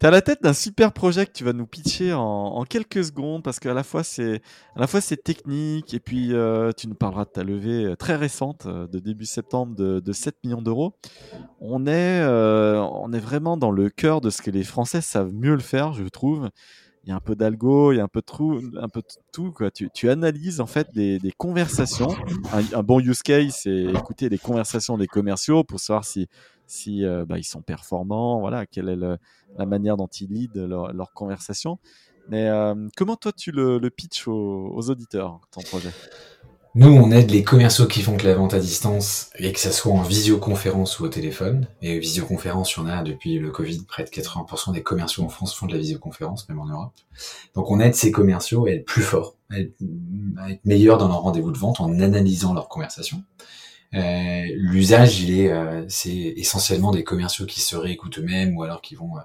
À la tête d'un super projet que tu vas nous pitcher en, quelques secondes parce qu'à la fois c'est à la fois c'est technique et puis euh, tu nous parleras de ta levée euh, très récente euh, de début septembre de, 7 millions d'euros. On est on est vraiment dans le cœur de ce que les Français savent mieux le faire, je trouve. Il y a un peu d'algo, il y a un peu de tout, un peu de tout quoi. Tu, tu analyses en fait des, des conversations. Un, un, bon use case, c'est écouter les conversations des commerciaux pour savoir si si euh, bah, ils sont performants, voilà, quelle est la manière dont ils lead leur, leur conversation. Mais euh, comment toi tu le, le pitch aux, auditeurs, ton projet? Nous, on aide les commerciaux qui font que la vente à distance, et que ça soit en visioconférence ou au téléphone. Et visioconférence, il y en a depuis le Covid, près de 80% des commerciaux en France font de la visioconférence, même en Europe. Donc on aide ces commerciaux à être plus forts, à être, à être meilleurs dans leur rendez-vous de vente en analysant leurs conversations. Euh, l'usage, il est, euh, c'est essentiellement des commerciaux qui se réécoutent eux-mêmes ou alors qui vont, euh,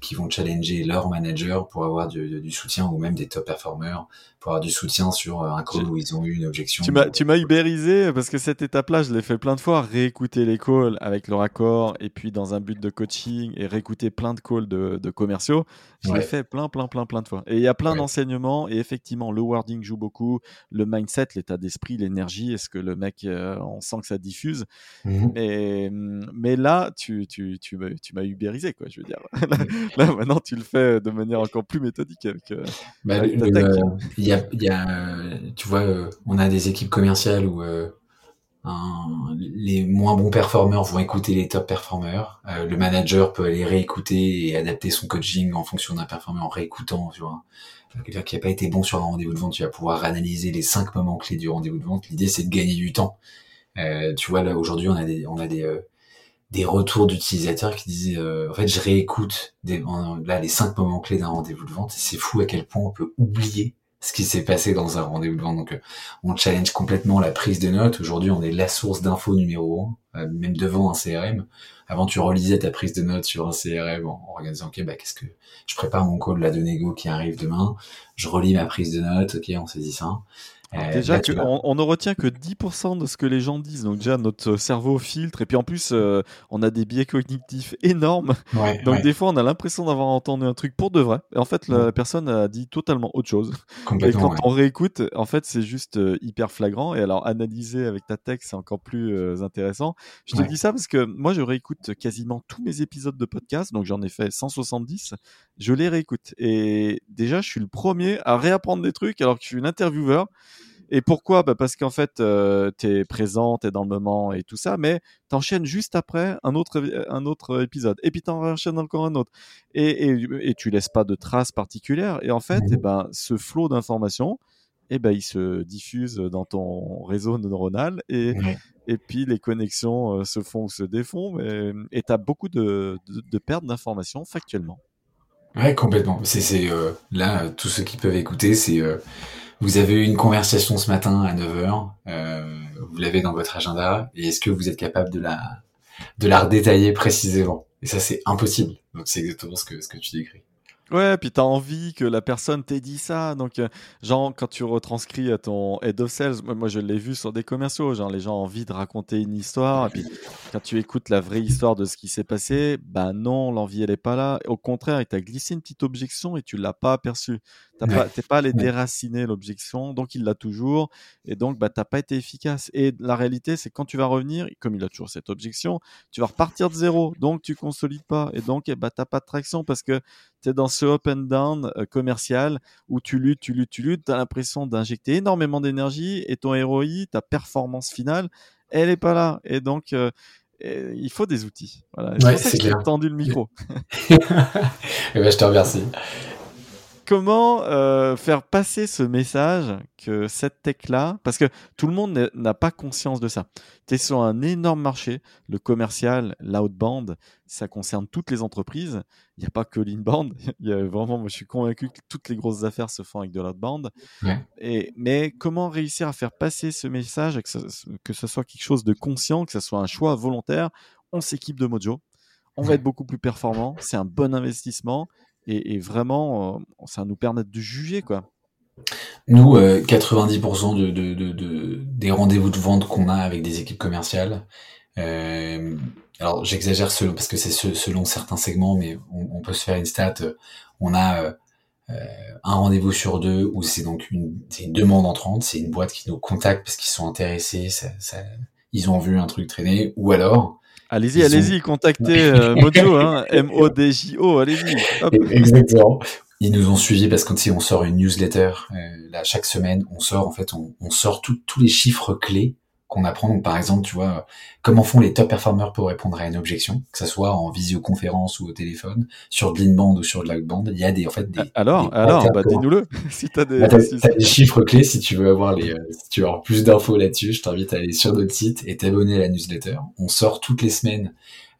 qui vont challenger leur manager pour avoir du, du, soutien ou même des top performers pour avoir du soutien sur un call où ils ont eu une objection. Tu m'as, ubérisé parce que cette étape-là, je l'ai fait plein de fois, réécouter les calls avec leur accord et puis dans un but de coaching et réécouter plein de calls de, de commerciaux. Je l'ai fait plein, plein, plein, plein de fois. Et il y a plein d'enseignements et effectivement, le wording joue beaucoup, le mindset, l'état d'esprit, l'énergie, est-ce que le mec, on sent que ça diffuse. Mmh mais, mais là, tu, tu, tu, tu m'as ubérisé, quoi, je veux dire. Là, maintenant, tu le fais de manière encore plus méthodique avec, euh, bah, y, a, y a, tu vois, euh, on a des équipes commerciales où euh, les moins bons performeurs vont écouter les top performeurs. le manager peut aller réécouter et adapter son coaching en fonction d'un performeur en réécoutant, tu vois. Quelqu'un qui n'a pas été bon sur un rendez-vous de vente, tu vas pouvoir analyser les cinq moments clés du rendez-vous de vente. L'idée, c'est de gagner du temps. Euh, tu vois, là, aujourd'hui, on a des, on a des, euh, des retours d'utilisateurs qui disaient, euh, en fait, je réécoute là, les cinq moments clés d'un rendez-vous de vente et c'est fou à quel point on peut oublier ce qui s'est passé dans un rendez-vous de vente. Donc, on challenge complètement la prise de notes. Aujourd'hui, on est la source d'infos numéro un, même devant un CRM. Avant, tu relisais ta prise de notes sur un CRM en, regardant, OK, bah, qu'est-ce que, je prépare mon call là de négo qui arrive demain. Je relis ma prise de notes. OK, on saisit ça. Euh, déjà, on, ne retient que 10% de ce que les gens disent. Donc déjà, notre cerveau filtre. Et puis en plus, euh, on a des biais cognitifs énormes. donc des fois, on a l'impression d'avoir entendu un truc pour de vrai. Et en fait, la, personne a dit totalement autre chose. Et quand on réécoute, en fait, c'est juste euh, hyper flagrant. Et alors, analyser avec ta texte, c'est encore plus intéressant. Je te dis ça parce que moi, je réécoute quasiment tous mes épisodes de podcast. Donc j'en ai fait 170. Je les réécoute. Et déjà, je suis le premier à réapprendre des trucs alors que je suis une intervieweur. Et pourquoi? Bah Parce qu'en fait, euh, tu es présent, tu es dans le moment et tout ça, mais tu enchaînes juste après un autre, un autre épisode. Et puis tu enchaînes encore un autre. Et, et, et, tu laisses pas de traces particulières. Et en fait, et eh ben, ce flot d'informations, et eh ben, il se diffuse dans ton réseau neuronal et, et puis les connexions euh, se font ou se défont. Mais, et tu as beaucoup de, de, de pertes d'informations factuellement. Ouais, complètement. C'est euh, là, tous ceux qui peuvent écouter, c'est euh, vous avez eu une conversation ce matin à 9h, euh, vous l'avez dans votre agenda, et est-ce que vous êtes capable de la, de la redétailler précisément? Et ça, c'est impossible. Donc, c'est exactement ce que, ce que tu décris. Ouais, puis tu as envie que la personne t'ait dit ça. Donc, euh, genre, quand tu retranscris à ton head of sales, moi, je l'ai vu sur des commerciaux, genre, les gens ont envie de raconter une histoire. Et puis, quand tu écoutes la vraie histoire de ce qui s'est passé, bah non, l'envie, elle est pas là. Au contraire, il t'a glissé une petite objection et tu l'as pas aperçue. Tu pas, pas allé déraciner l'objection, donc il l'a toujours. Et donc, bah, t'as pas été efficace. Et la réalité, c'est quand tu vas revenir, comme il a toujours cette objection, tu vas repartir de zéro. Donc, tu consolides pas. Et donc, eh bah, t'as pas de traction parce que tu es dans ce up and down euh, commercial où tu luttes, tu luttes, tu luttes, tu as l'impression d'injecter énormément d'énergie et ton ROI, ta performance finale, elle est pas là. Et donc, euh, il faut des outils. Voilà. Ouais, c'est que tendu le micro. et eh ben, je te remercie. Comment euh, faire passer ce message que cette tech-là, parce que tout le monde n'a pas conscience de ça. Tu es sur un énorme marché, le commercial, l'outbound, ça concerne toutes les entreprises. Il n'y a pas que l'inbound. Il y a vraiment, moi, je suis convaincu que toutes les grosses affaires se font avec de l'outbound. Et, mais comment réussir à faire passer ce message, que ce, que ce soit quelque chose de conscient, que ce soit un choix volontaire? On s'équipe de Mojo. On va être beaucoup plus performant. C'est un bon investissement et, vraiment, euh, ça nous permettre de juger, quoi. Nous, 90% euh, de, des rendez-vous de vente qu'on a avec des équipes commerciales, euh, alors j'exagère parce que c'est selon certains segments, mais on, peut se faire une stat. On a un rendez-vous sur deux où c'est donc une, demande entrante, c'est une boîte qui nous contacte parce qu'ils sont intéressés, ils ont vu un truc traîner, ou alors Allez-y, allez-y, contactez euh, Mojo, hein, M-O-D-J-O, allez-y. Exactement. Ils nous ont suivis parce que on sort une newsletter, euh, là chaque semaine, on sort en fait, on, on sort tous les chiffres clés qu'on apprend. Donc, par exemple, tu vois, comment font les top performers pour répondre à une objection, que ce soit en visioconférence ou au téléphone, sur de l'inbound ou sur de l'outbound. Il y a des, en fait, des. Alors, alors, bah, dis-nous-le. si t'as des, bah, des chiffres clés, si tu veux avoir les, euh, si tu veux avoir plus d'infos là-dessus, je t'invite à aller sur notre site et t'abonner à la newsletter. On sort toutes les semaines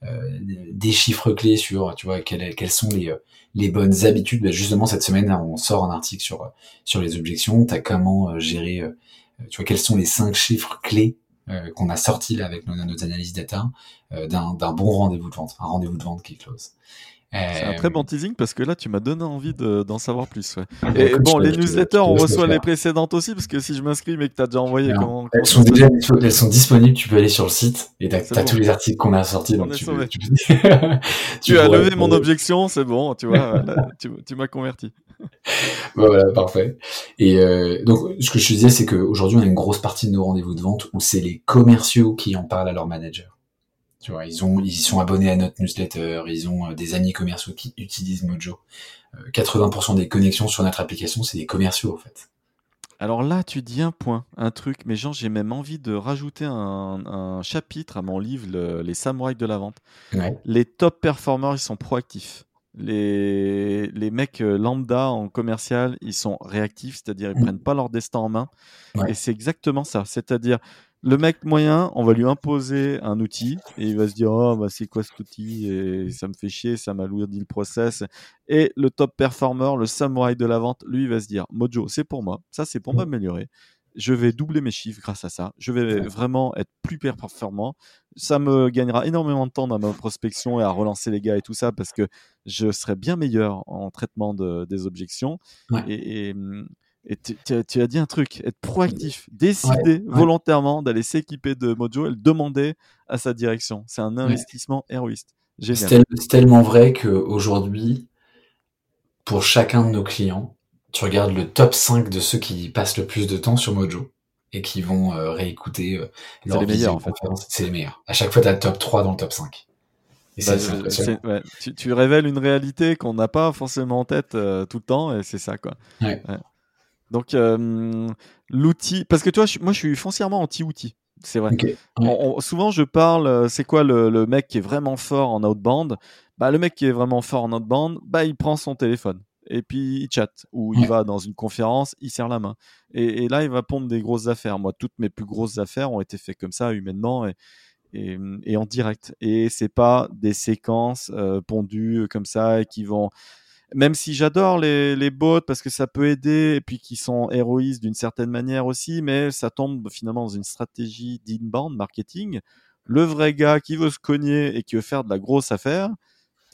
euh, des chiffres clés sur, tu vois, quelles, quelles sont les, euh, les bonnes habitudes. Bah, justement, cette semaine, on sort un article sur, sur les objections. T'as comment gérer tu vois, quels sont les cinq chiffres clés euh, qu'on a sortis là avec nos, nos analyses data euh, d'un bon rendez-vous de vente, un rendez-vous de vente qui close. C'est un très bon teasing parce que là, tu m'as donné envie d'en savoir plus. Ouais. Et bon, les newsletters, on reçoit les précédentes aussi parce que si je m'inscris mais que tu as déjà envoyé, comment, elles, sont déjà, elles sont disponibles, tu peux aller sur le site et tu as, tous les articles qu'on a sortis. Donc tu, tu, tu as levé mon objection, c'est bon, tu vois, tu, tu m'as converti. voilà, parfait. Et euh, donc, ce que je te disais, c'est qu'aujourd'hui, on a une grosse partie de nos rendez-vous de vente où c'est les commerciaux qui en parlent à leur manager. Tu vois, ils ont, ils sont abonnés à notre newsletter, ils ont euh, des amis commerciaux qui utilisent Mojo. 80% euh, des connexions sur notre application, c'est des commerciaux en fait. Alors là, tu dis un point, un truc, mais genre, j'ai même envie de rajouter un, chapitre à mon livre, Les samouraïs de la vente. Les top performers, ils sont proactifs les, les mecs euh, lambda en commercial, ils sont réactifs, c'est-à-dire ils mmh. prennent pas leur destin en main. Et c'est exactement ça. C'est-à-dire, le mec moyen, on va lui imposer un outil et il va se dire oh bah c'est quoi cet outil et ça me fait chier, ça m'alourdit le process. Et le top performer, le samouraï de la vente, lui il va se dire Mojo, c'est pour moi, ça c'est pour mmh. m'améliorer je vais doubler mes chiffres grâce à ça. Je vais vraiment être plus performant. Ça me gagnera énormément de temps dans ma prospection et à relancer les gars et tout ça parce que je serai bien meilleur en traitement des objections. Et, tu, as dit un truc, être proactif, décider volontairement d'aller s'équiper de Mojo et le demander à sa direction. C'est un investissement héroïste. C'est tellement vrai qu'aujourd'hui, pour chacun de nos clients, tu regardes le top 5 de ceux qui passent le plus de temps sur Mojo et qui vont euh, réécouter euh, leur les meilleurs, en fait. C'est les meilleurs. À chaque fois, tu as le top 3 dans le top 5. Bah, tu, révèles une réalité qu'on n'a pas forcément en tête euh, tout le temps et c'est ça quoi. Donc l'outil, parce que tu vois, moi je suis foncièrement anti-outil. C'est vrai. souvent je parle, c'est quoi le, le, mec qui est vraiment fort en outbound? Bah le mec qui est vraiment fort en outbound, bah il prend son téléphone et puis il chatte ou il va dans une conférence, il serre la main. Et, là, il va pondre des grosses affaires. Moi, toutes mes plus grosses affaires ont été faites comme ça, humainement et, et, en direct. Et c'est pas des séquences euh, pondues comme ça et qui vont. Même si j'adore les, les bots parce que ça peut aider et puis qui sont héroïstes d'une certaine manière aussi, mais ça tombe finalement dans une stratégie d'inbound marketing. Le vrai gars qui veut se cogner et qui veut faire de la grosse affaire,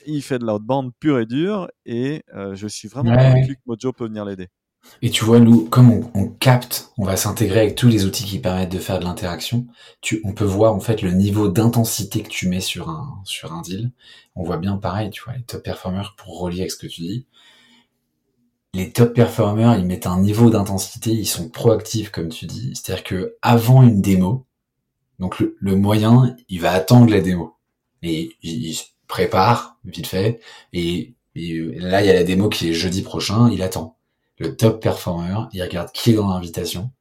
il fait de l'outbound pur et dur et euh, je suis vraiment convaincu que Mojo peut venir l'aider. Et tu vois, nous, comme on, capte, on va s'intégrer avec tous les outils qui permettent de faire de l'interaction. Tu, on peut voir en fait le niveau d'intensité que tu mets sur un sur un deal. On voit bien pareil, tu vois, les top performers pour relier avec ce que tu dis. Les top performers, ils mettent un niveau d'intensité, ils sont proactifs comme tu dis. C'est-à-dire que avant une démo, donc le, moyen, il va attendre la démo et il, prépare vite fait et, là il y a la démo qui est jeudi prochain, il attend. Le top performer, il regarde qui est dans l'invitation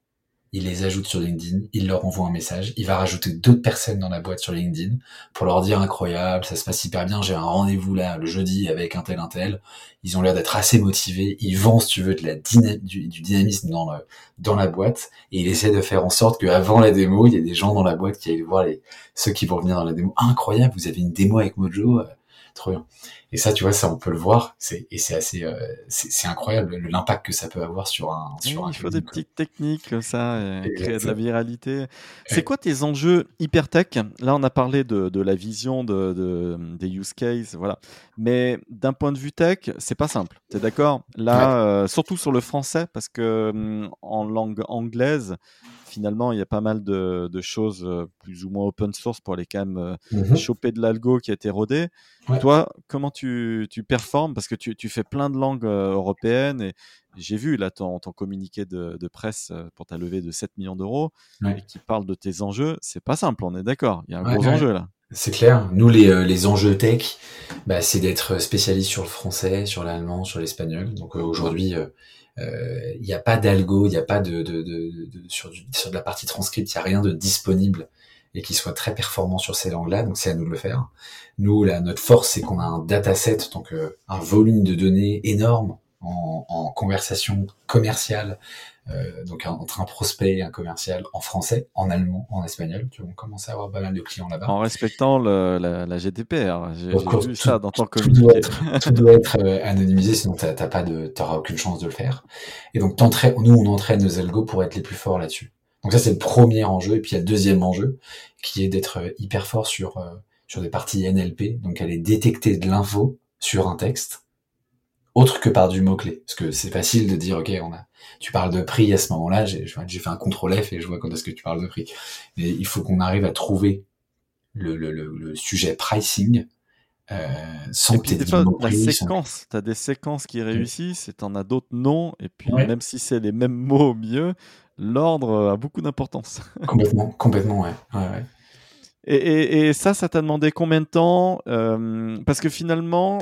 il les ajoute sur LinkedIn, il leur envoie un message, il va rajouter d'autres personnes dans la boîte sur LinkedIn pour leur dire incroyable, ça se passe hyper bien, j'ai un rendez-vous là le jeudi avec un tel un tel. Ils ont l'air d'être assez motivés, ils vendent si tu veux de la du, dynamisme dans la boîte et il essaie de faire en sorte qu'avant la démo, il y ait des gens dans la boîte qui aillent voir les ceux qui vont venir dans la démo. Incroyable, vous avez une démo avec Mojo, euh, trop bien. Et ça, tu vois, ça, on peut le voir. C'est, et c'est assez, euh, c'est, incroyable l'impact que ça peut avoir sur un. Sur il faut des petites techniques comme ça, et créer de la viralité. C'est quoi tes enjeux hyper tech Là, on a parlé de, de la vision de, de, des use cases, voilà. Mais d'un point de vue tech, c'est pas simple. T'es d'accord? Là, euh, surtout sur le français, parce que hum, en langue anglaise, finalement, il y a pas mal de, choses euh, plus ou moins open source pour aller quand même euh, mmh choper de l'algo qui a été rodé. Toi, comment tu, performes? Parce que tu, fais plein de langues euh, européennes et j'ai vu là ton, communiqué de, presse pour ta levée de 7 millions d'euros et qui parle de tes enjeux. C'est pas simple, on est d'accord. Il y a un gros enjeu là. C'est clair. Nous, les, enjeux tech, bah, c'est d'être spécialiste sur le français, sur l'allemand, sur l'espagnol. Donc aujourd'hui, euh, il n'y a pas d'algo, il n'y a pas de, de, de, de sur, sur de la partie transcrite, il n'y a rien de disponible et qui soit très performant sur ces langues-là, donc c'est à nous de le faire. Nous, là, notre force, c'est qu'on a un dataset, donc euh, un volume de données énorme en, en conversation commerciale, euh, donc entre un prospect et un commercial en français, en allemand, en espagnol. Tu vois, on commence à avoir pas mal de clients là-bas. En respectant le, la, la, GDPR. J'ai vu ça dans ton communiqué. Tout doit être, tout doit être euh, anonymisé, sinon t'as pas de, t'auras aucune chance de le faire. Et donc nous, on entraîne nos algos pour être les plus forts là-dessus. Donc ça, c'est le premier enjeu. Et puis il y a le deuxième enjeu, qui est d'être euh, hyper fort sur sur des parties NLP, donc aller détecter de l'info sur un texte autre que par du mot-clé. Parce que c'est facile de dire, OK, on a, tu parles de prix à ce moment-là, j'ai, fait un contrôle F et je vois quand est-ce que tu parles de prix. Mais il faut qu'on arrive à trouver le, le, le, sujet pricing euh, sans que tu la séquence, tu as des séquences qui réussissent et tu en as d'autres non. Et puis, même si c'est les mêmes mots au mieux, l'ordre a beaucoup d'importance. complètement, complètement, ouais. ouais, ouais. Et, et, et, ça, ça t'a demandé combien de temps euh, Parce que finalement,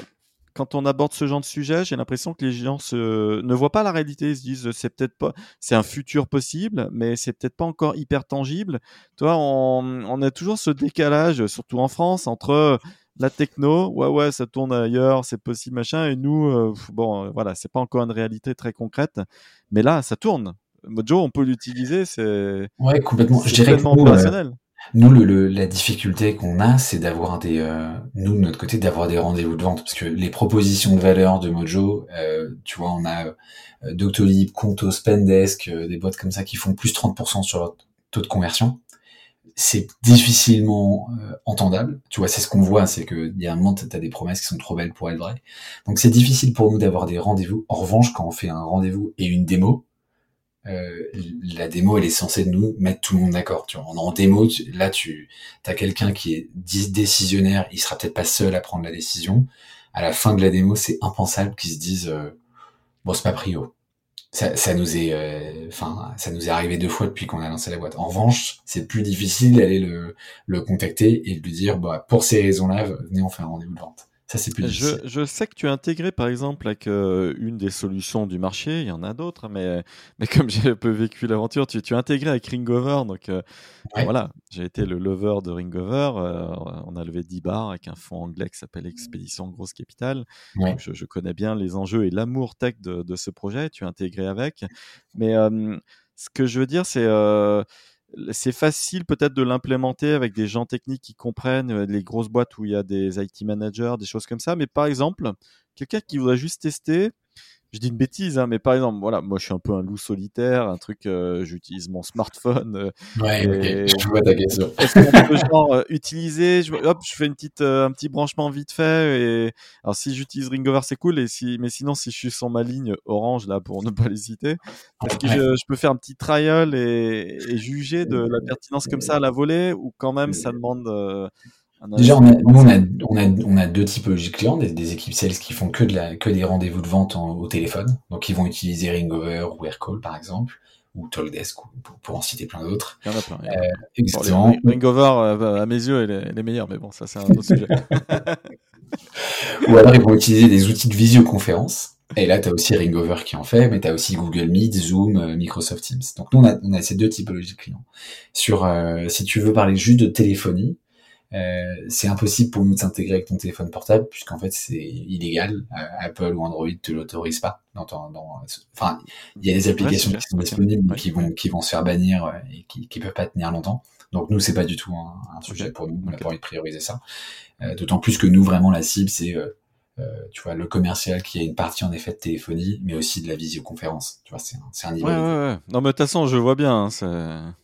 quand on aborde ce genre de sujet, j'ai l'impression que les gens se, ne voient pas la réalité. Ils se disent, c'est peut-être pas, c'est un futur possible, mais c'est peut-être pas encore hyper tangible. Toi, on, on a toujours ce décalage, surtout en France, entre la techno, ouais, ouais, ça tourne ailleurs, c'est possible, machin, et nous, euh, bon, euh, voilà, c'est pas encore une réalité très concrète, mais là, ça tourne. Mojo, on peut l'utiliser, c'est. Ouais, complètement. Je dirais opérationnel. Nous, le, la difficulté qu'on a, c'est d'avoir des, euh, nous de notre côté, d'avoir des rendez-vous de vente, parce que les propositions de valeur de Mojo, euh, tu vois, on a euh, Doctolib, Conto, Spendesk, euh, des boîtes comme ça qui font plus 30% sur leur taux de conversion. C'est difficilement entendable. Tu vois, c'est ce qu'on voit, c'est que il y a un moment, t'as des promesses qui sont trop belles pour être vraies. Donc c'est difficile pour nous d'avoir des rendez-vous. En revanche, quand on fait un rendez-vous et une démo, euh, la démo, elle est censée nous mettre tout le monde d'accord. Tu vois, en démo, là, tu as quelqu'un qui est décisionnaire, il sera peut-être pas seul à prendre la décision. À la fin de la démo, c'est impensable qu'ils se disent euh, bon, c'est pas prio. Ça, ça nous est, euh, enfin, ça nous est arrivé deux fois depuis qu'on a lancé la boîte. En revanche, c'est plus difficile d'aller le, le contacter et de lui dire bah pour ces raisons-là, venez on fait un rendez-vous de vente. Ça, c'est plus je, je, sais que tu as intégré, par exemple, avec euh, une des solutions du marché, il y en a d'autres, mais, mais comme j'ai un peu vécu l'aventure, tu, tu as intégré avec Ringover. Donc euh, voilà, j'ai été le lover de Ringover. Euh, on a levé 10 bars avec un fonds anglais qui s'appelle Expédition Grosse Capital. Je, connais bien les enjeux et l'amour tech de, de, ce projet. Tu as intégré avec. Mais ce que je veux dire, c'est c'est facile peut-être de l'implémenter avec des gens techniques qui comprennent euh, les grosses boîtes où il y a des IT managers, des choses comme ça. Mais par exemple, quelqu'un qui voudrait juste tester, je dis une bêtise, hein, mais par exemple, voilà, moi je suis un peu un loup solitaire, un truc, euh, j'utilise mon smartphone. Euh, ouais, ok, je vois ta question. Est-ce qu'on peut genre euh, utiliser, je, hop, je fais une petite, un petit branchement vite fait. Et alors si j'utilise Ringover, c'est cool. Et si, mais sinon, si je suis sur ma ligne orange là pour ne pas l'hésiter, est-ce que je, je, peux faire un petit trial et, et, juger de la pertinence comme ça à la volée ou quand même ça demande Déjà, on a, nous, on a, on, a, on a deux typologies de clients, des, des, équipes sales qui font que, de la, que des rendez-vous de vente au téléphone. Donc, ils vont utiliser Ringover ou Aircall, par exemple, ou Talkdesk, pour, pour en citer plein d'autres. Il y en a plein. Euh, exactement. Ringover, euh, à mes yeux, elle est, meilleure, mais bon, ça, c'est un autre sujet. ou alors, ils vont utiliser des outils de visioconférence. Et là, tu as aussi Ringover qui en fait, mais tu as aussi Google Meet, Zoom, euh, Microsoft Teams. Donc nous, on a, on a ces deux typologies de clients. Sur, euh, si tu veux parler juste de téléphonie, euh, c'est impossible pour nous de s'intégrer avec ton téléphone portable puisqu'en fait c'est illégal. Euh, Apple ou Android te l'autorise pas. Dans, dans, enfin, il y a des applications qui sont disponibles mais qui vont qui vont se faire bannir et qui qui peuvent pas tenir longtemps. Donc nous c'est pas du tout un, sujet pour nous. On n'a pas envie de prioriser ça. Euh, D'autant plus que nous vraiment la cible c'est euh, euh, tu vois, le commercial qui a une partie en effet de téléphonie, mais aussi de la visioconférence. Tu vois, c'est un, un, niveau. Ouais, ouais, ouais. Non, mais de toute façon, je vois bien. Hein,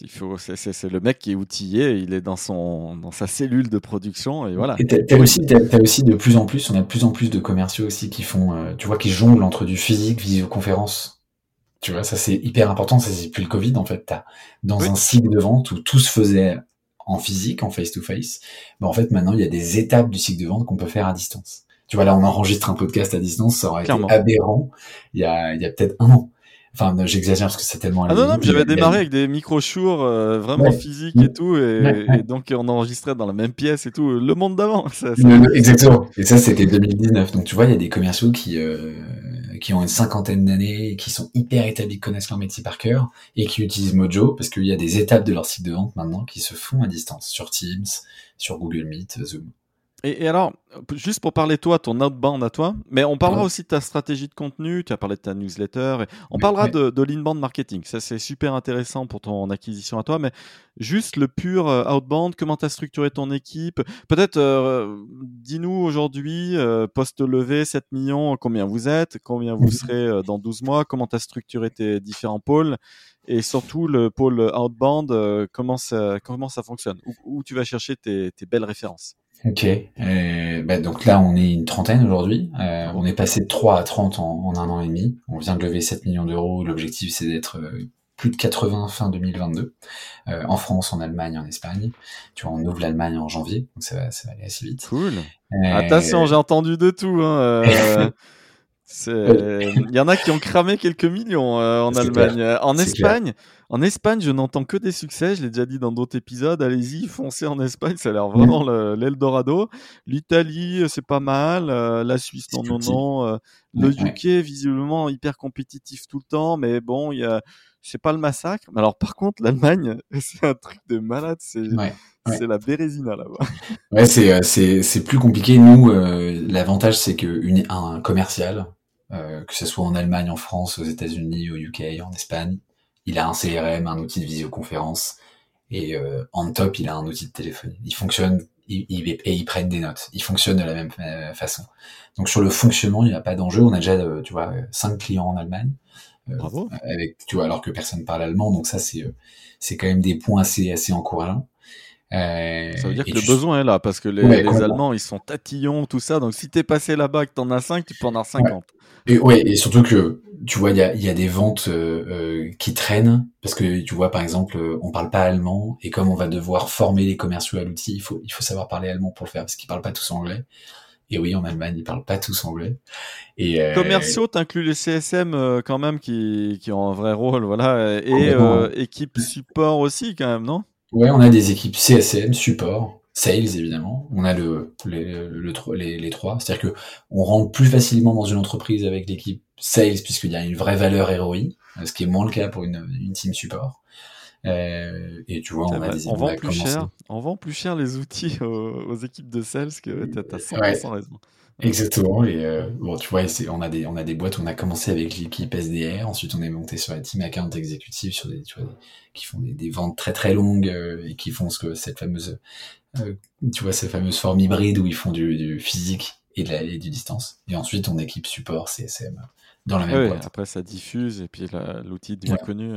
il faut, c'est le mec qui est outillé, il est dans son, dans sa cellule de production et voilà. Et t'as aussi, as, aussi de plus en plus, on a de plus en plus de commerciaux aussi qui font, euh, tu vois, qui jonglent entre du physique, visioconférence. Tu vois, ça c'est hyper important. Ça c'est plus le Covid en fait. As, dans un cycle de vente où tout se faisait en physique, en face-to-face, mais en fait, maintenant, il y a des étapes du cycle de vente qu'on peut faire à distance. Tu vois, là, on enregistre un podcast à distance, ça aurait été aberrant il y a, il y a peut-être un an. Enfin, j'exagère parce que c'est tellement. Ah non, non, j'avais démarré avec des micro-shours euh, vraiment physiques et tout, et, donc on enregistrait dans la même pièce et tout, le monde d'avant. Exactement. Et ça, c'était 2019. Donc tu vois, il y a des commerciaux qui, euh, qui ont une cinquantaine d'années, qui sont hyper établis, qui connaissent leur métier par cœur, et qui utilisent Mojo parce qu'il y a des étapes de leur site de vente maintenant qui se font à distance sur Teams, sur Google Meet, Zoom. Et, alors, juste pour parler toi, ton outbound à toi, mais on parlera aussi de ta stratégie de contenu, tu as parlé de ta newsletter, et on parlera de, de l'inbound marketing. Ça, c'est super intéressant pour ton acquisition à toi, mais juste le pur euh, outbound, comment tu as structuré ton équipe? Peut-être, euh, dis-nous aujourd'hui, euh, post-levé, 7 millions, combien vous êtes? Combien vous serez dans 12 mois? Comment tu as structuré tes différents pôles? Et surtout le pôle outbound, comment ça comment ça fonctionne? Où, tu vas chercher tes, tes belles références? Ok. Euh, bah donc là, on est une trentaine aujourd'hui. Euh, on est passé de 3 à 30 en, en, un an et demi. On vient de lever 7 millions d'euros. L'objectif, c'est d'être euh, plus de 80 fin 2022. Euh, en France, en Allemagne, en Espagne. Tu vois, on ouvre l'Allemagne en janvier. Donc ça va, ça va aller assez vite. Cool. Euh, Attention, j'ai entendu de tout. Hein. Euh, il y en a qui ont cramé quelques millions en Allemagne. En Espagne, en Espagne, je n'entends que des succès. Je l'ai déjà dit dans d'autres épisodes. Allez-y, foncez en Espagne. Ça a l'air vraiment l'Eldorado. L'Italie, euh, c'est pas mal. Euh, la Suisse, non, non, non. Euh, le UK, visiblement, hyper compétitif tout le temps. Mais bon, il y a, c'est pas le massacre. Alors, par contre, l'Allemagne, c'est un truc de malade. C'est, c'est la Bérésina là-bas. Ouais, c'est, c'est, c'est plus compliqué. Nous, l'avantage, c'est que une, un commercial, que ce soit en Allemagne, en France, aux États-Unis, au UK, en Espagne, il a un CRM, un outil de visioconférence, et euh, en top, il a un outil de téléphone. Il fonctionne il, et ils prennent des notes. Il fonctionne de la même euh, façon. Donc sur le fonctionnement, il n'y a pas d'enjeu. On a déjà, euh, tu vois, cinq clients en Allemagne. Bravo. Avec, tu vois, alors que personne parle allemand. Donc ça, c'est c'est quand même des points assez assez encourageants. Euh, ça veut dire que le besoin est là, parce que les, les Allemands, ils sont tatillons, tout ça. Donc si t'es passé là-bas que t'en as 5, tu peux en avoir 50. Et ouais, et surtout que tu vois, il y a, y a, des ventes euh, euh, qui traînent parce que tu vois, par exemple, euh, on parle pas allemand et comme on va devoir former les commerciaux à l'outil, il faut il faut savoir parler allemand pour le faire parce qu'ils parlent pas tous anglais. Et oui, en Allemagne, ils parlent pas tous anglais. Et euh, commerciaux, t'inclus les CSM quand même qui qui ont un vrai rôle, voilà, et équipe support aussi quand même, non? Ouais, on a des équipes CSM support sales évidemment. On a le, les, le, les, les trois, c'est-à-dire que on rentre plus facilement dans une entreprise avec l'équipe sales puisqu'il y a une vraie valeur ROI, ce qui est moins le cas pour une, une team support. Euh, et tu vois, on a des on vend plus cher, on vend plus cher les outils aux, équipes de sales que t'as 100% raison. Exactement. Et euh, bon, tu vois, on a des on a des boîtes. On a commencé avec l'équipe SDR. Ensuite, on est monté sur la team account exécutive sur des tu vois qui font des, des, ventes très très longues euh, et qui font ce que cette fameuse euh, tu vois ces fameuses formes hybrides où ils font du, du physique et, de la, et du distance. Et ensuite, on équipe support CSM dans la même boîte. Après, ça diffuse et puis l'outil devient connu.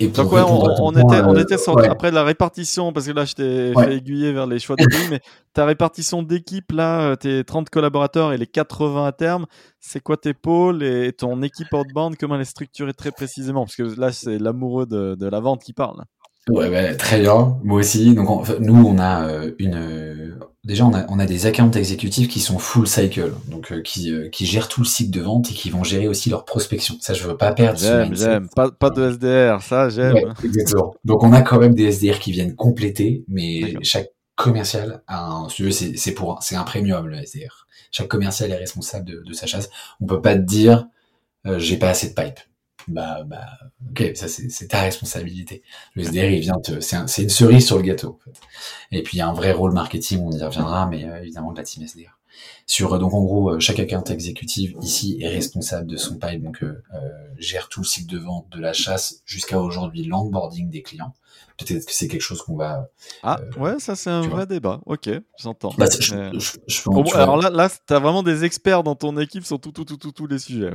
Et Donc ouais, on, était, on était sur, après la répartition, parce que là je t'ai fait aiguiller vers les choix de pays, mais ta répartition d'équipe là, euh, tes 30 collaborateurs et les 80 à terme, c'est quoi tes pôles et ton équipe outbound, comment elle est structurée très précisément? Parce que là c'est l'amoureux de, de, la vente qui parle. Ouais, bah, très bien, moi aussi. Donc nous on a euh, une déjà on a, on a des accounts exécutifs qui sont full cycle, donc euh, qui, euh, qui gèrent tout le cycle de vente et qui vont gérer aussi leur prospection. Ça, je veux pas perdre. J'aime, j'aime. Pas, pas de SDR, ça, j'aime. exactement. Donc on a quand même des SDR qui viennent compléter, mais chaque commercial a un, c'est pour, c'est un premium le SDR. Chaque commercial est responsable de, de sa chasse. On peut pas te dire, euh, j'ai pas assez de pipe. Bah, bah, ok, ça c'est ta responsabilité. Le SDR, il vient te, c'est une cerise sur le gâteau. En fait. Et puis il y a un vrai rôle marketing, on y reviendra, mais euh, évidemment de la team SDR. Sur donc en gros, chaque account exécutif ici est responsable de son pipe, donc euh, gère tout le cycle de vente de la chasse jusqu'à aujourd'hui l'onboarding des clients peut-être que c'est quelque chose qu'on va. Ah, euh, ouais, ça c'est un vrai débat. Ok, j'entends. Bah, alors là, là tu as vraiment des experts dans ton équipe sur tout, tout, tout, tous les sujets.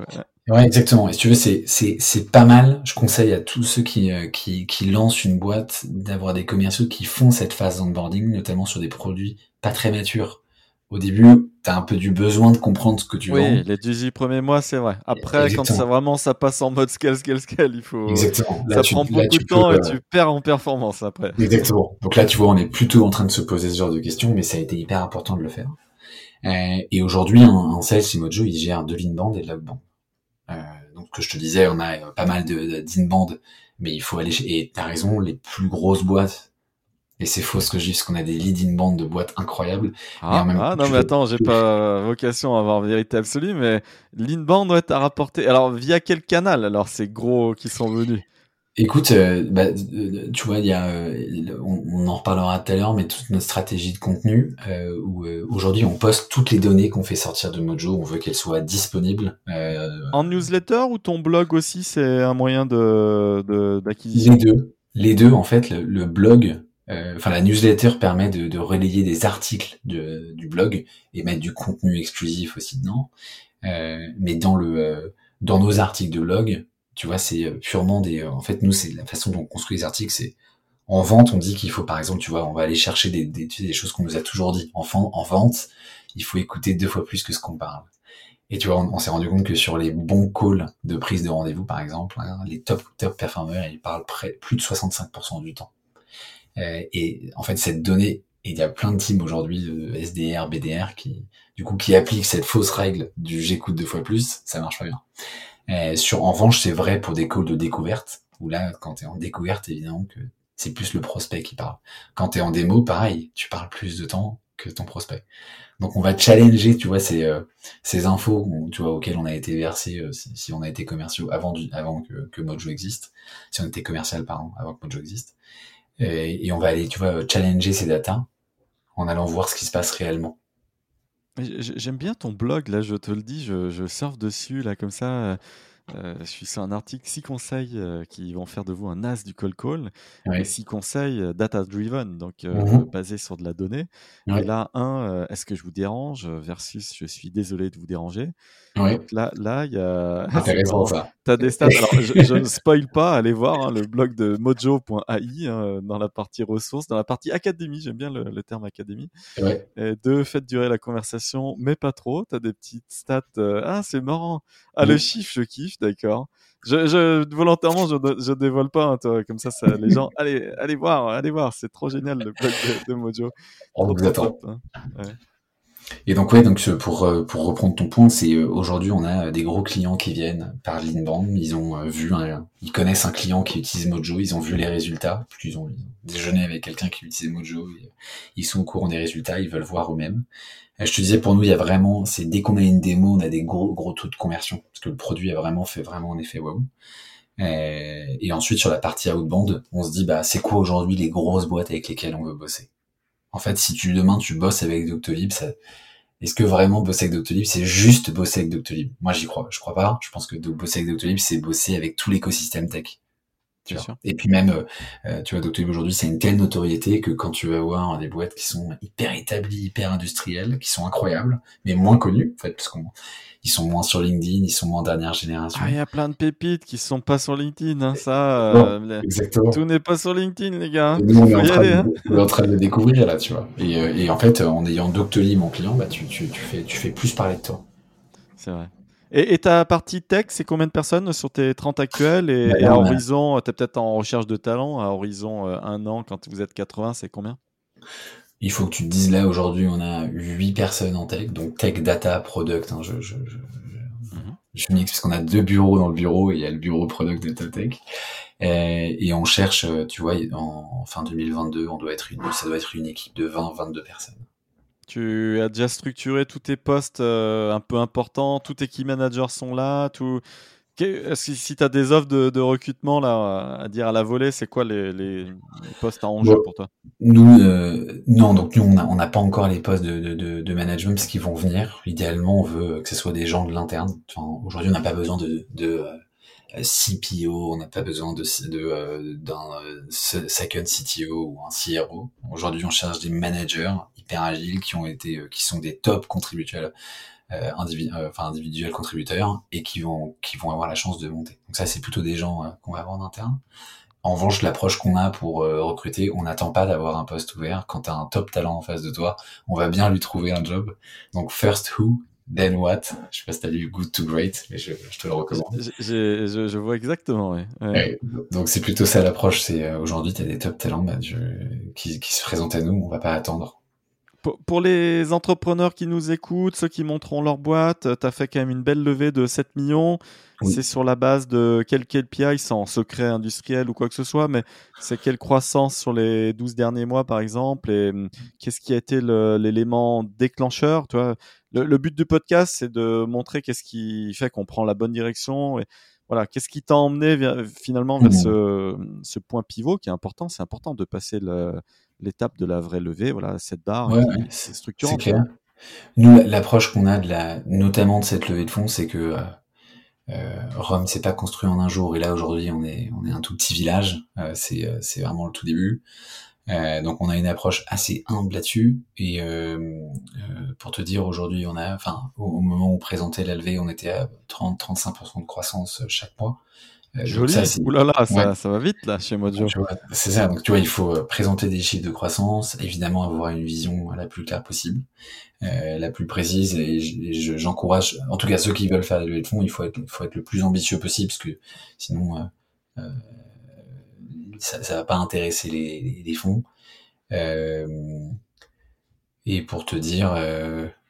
Ouais. exactement. Et si tu veux, c'est, c'est, c'est pas mal. Je conseille à tous ceux qui, euh, qui, qui lancent une boîte d'avoir des commerciaux qui font cette phase d'onboarding, notamment sur des produits pas très matures au début, tu as un peu du besoin de comprendre ce que tu oui, vends. Oui, les 18 premiers mois, c'est vrai. Après, quand ça vraiment ça passe en mode scale, scale, scale, il faut. Exactement. ça prend beaucoup de temps et tu perds en performance après. Exactement. Donc là, tu vois, on est plutôt en train de se poser ce genre de questions, mais ça a été hyper important de le faire. Euh, et aujourd'hui, en, sales chez Mojo, il gère de l'inbound et de l'outbound. Euh, donc, que je te disais, on a pas mal de d'inbound, mais il faut aller chez... Et t'as raison, les plus grosses boîtes et c'est faux ce que je dis, parce qu'on a des lead in band de boîtes incroyables. Ah, ah non, mais attends, j'ai pas vocation à avoir vérité absolue, mais l'inbound doit être à rapporter. Alors, via quel canal alors ces gros qui sont venus? Écoute, euh, bah, euh, tu vois, il y a, euh, on, en reparlera tout à l'heure, mais toute notre stratégie de contenu, où aujourd'hui on poste toutes les données qu'on fait sortir de Mojo, on veut qu'elles soient disponibles. en newsletter ou ton blog aussi, c'est un moyen de d'acquisition Les deux, les deux en fait. le blog enfin la newsletter permet de, de relayer des articles de, du blog et mettre du contenu exclusif aussi dedans. Euh, mais dans le euh, dans nos articles de blog, tu vois, c'est purement des. En fait, nous, c'est la façon dont on construit les articles, c'est en vente, on dit qu'il faut, par exemple, tu vois, on va aller chercher des, des, des choses qu'on nous a toujours dit. En, en vente, il faut écouter deux fois plus que ce qu'on parle. Et tu vois, on, s'est rendu compte que sur les bons calls de prise de rendez-vous, par exemple, hein, les top top performers, ils parlent près, plus de 65% du temps. Euh, et en fait, cette donnée, il y a plein de teams aujourd'hui de SDR, BDR qui, du coup, qui appliquent cette fausse règle du j'écoute deux fois plus, ça marche pas bien. Euh, sur, en revanche, c'est vrai pour des calls de découverte, où là, quand tu es en découverte, évidemment que c'est plus le prospect qui parle. Quand tu es en démo, pareil, tu parles plus de temps que ton prospect. Donc on va challenger, tu vois, ces, euh, ces infos, tu vois, auxquelles on a été versé si, on a été commerciaux avant, du, avant que, que Mojo existe, si on était commercial pardon, avant que Mojo existe. Et, on va aller, tu vois, challenger ces datas en allant voir ce qui se passe réellement. J'aime bien ton blog, là, je te le dis, je, je surfe dessus, là, comme ça. Euh, je suis sur un article 6 conseils euh, qui vont faire de vous un as du call call. Et 6 conseils euh, data driven, donc mmh basés sur de la donnée. Et là, un, est-ce que je vous dérange versus je suis désolé de vous déranger. Là, là, il y a. Intéressant ça. Tu as des stats. Alors, je, ne spoil pas, allez voir hein, le blog de mojo.ai hein, dans la partie ressources, dans la partie académie, j'aime bien le, terme académie. Ouais. Et deux, faites durer la conversation, mais pas trop. Tu as des petites stats. ah, c'est marrant. Ah, le chiffre, je kiffe, d'accord. Je, je, volontairement, je, je dévoile pas, hein, toi, comme ça, ça, les gens, allez, allez voir, allez voir, c'est trop génial le blog de, Mojo. On vous attend. Ouais. Et donc ouais, donc pour euh, pour reprendre ton point, c'est euh, aujourd'hui on a des gros clients qui viennent par l'inbound, ils ont euh, vu, ils connaissent un client qui utilise Mojo, ils ont vu les résultats, puis ils ont, déjeuné avec quelqu'un qui utilise Mojo, ils sont au courant des résultats, ils veulent voir eux-mêmes. Je te disais pour nous il y a vraiment, c'est dès qu'on a une démo, on a des gros gros taux de conversion parce que le produit a vraiment fait vraiment un effet waouh. Et, ensuite sur la partie outbound, on se dit bah c'est quoi aujourd'hui les grosses boîtes avec lesquelles on veut bosser? En fait, si tu demain tu bosses avec Doctolib, ça, est-ce que vraiment bosser avec Doctolib, c'est juste bosser avec Doctolib? Moi, j'y crois. Je crois pas. Je pense que bosser avec Doctolib, c'est bosser avec tout l'écosystème tech. Tu vois? Et puis même, euh, euh, tu vois, Doctolib aujourd'hui, c'est une telle notoriété que quand tu vas voir des boîtes qui sont hyper établies, hyper industrielles, qui sont incroyables, mais moins connues, en fait, parce qu'on ils sont moins sur LinkedIn, ils sont moins dernière génération. Ah, il y a plein de pépites qui sont pas sur LinkedIn, hein, ça. Euh, exactement. Tout n'est pas sur LinkedIn, les gars. nous, on est, en train de, hein. on est, en train de, le découvrir là, tu vois. Et, euh, et en fait, en ayant Doctolib mon client, bah, tu, tu, tu, fais, tu fais plus parler de toi. C'est vrai. Et, et, ta partie tech, c'est combien de personnes sur tes 30 actuels Et, bah, à horizon, tu es peut-être en recherche de talent, à horizon euh, un an, quand vous êtes 80, c'est combien? Il faut que tu te dises là aujourd'hui on a huit personnes en tech, donc tech, data, product. Hein, je, je, je, je mixe parce qu'on a deux bureaux dans le bureau et il y a le bureau product de Totech. Et, et, on cherche, tu vois, en, fin 2022, on doit être une, ça doit être une équipe de 20, 22 personnes. Tu as déjà structuré tous tes postes euh, un peu importants, tous tes key managers sont là, tout. Si tu as des offres de, recrutement là, à dire à la volée, c'est quoi les, postes à enjeu pour toi? Nous, euh, non, donc nous, on n'a pas encore les postes de, de, management parce qu'ils vont venir. Idéalement, on veut que ce soit des gens de l'interne. Enfin, Aujourd'hui, on n'a pas besoin de, euh, CPO, on n'a pas besoin de d'un second CTO ou un CRO. Aujourd'hui, on cherche des managers hyper agiles qui ont été, qui sont des top contributeurs euh, euh, enfin individuels contributeurs et qui vont qui vont avoir la chance de monter. Donc ça c'est plutôt des gens euh, qu'on va avoir en interne. En revanche, l'approche qu'on a pour recruter, on n'attend pas d'avoir un poste ouvert. Quand tu as un top talent en face de toi, on va bien lui trouver un job. Donc first who, then what? Je sais pas si t'as lu Good to Great, mais je, je te le recommande. Je, je, vois exactement, oui. Ouais. donc c'est plutôt ça l'approche. C'est aujourd'hui, tu as des top talents bah, qui, qui se présentent à nous. On va pas attendre pour les entrepreneurs qui nous écoutent, ceux qui monteront leur boîte, euh, tu as fait quand même une belle levée de 7 millions. C'est sur la base de quel KPI, sans secret industriel ou quoi que ce soit, mais c'est quelle croissance sur les 12 derniers mois, par exemple, et hum, qu'est-ce qui a été l'élément déclencheur tu vois? Le, but du podcast, c'est de montrer qu'est-ce qui fait qu'on prend la bonne direction. Et voilà, qu'est-ce qui t'a emmené finalement vers ce, ce, point pivot qui est important? C'est important de passer l'étape de la vraie levée, voilà, cette barre, c'est structurant. C'est clair. Nous, l'approche qu'on a de la, notamment de cette levée de fonds, c'est que euh, euh Rome s'est pas construit en un jour. Et là, aujourd'hui, on est, on est un tout petit village. Euh, c'est, euh, c'est vraiment le tout début. Euh, donc, on a une approche assez humble là-dessus. Et pour te dire, aujourd'hui, on a, enfin, au, moment où on présentait la levée, on était à 30-35% de croissance chaque mois. Euh, Joli. Oulala, ça, ça va vite là chez Mojo. C'est ça. Donc tu vois, il faut euh, présenter des chiffres de croissance, évidemment avoir une vision la plus claire possible, euh, la plus précise. Et j'encourage, en tout cas ceux qui veulent faire des levées de fonds, il faut être, faut être le plus ambitieux possible, parce que sinon euh, euh ça, ça va pas intéresser les, les, fonds. Euh, et pour te dire,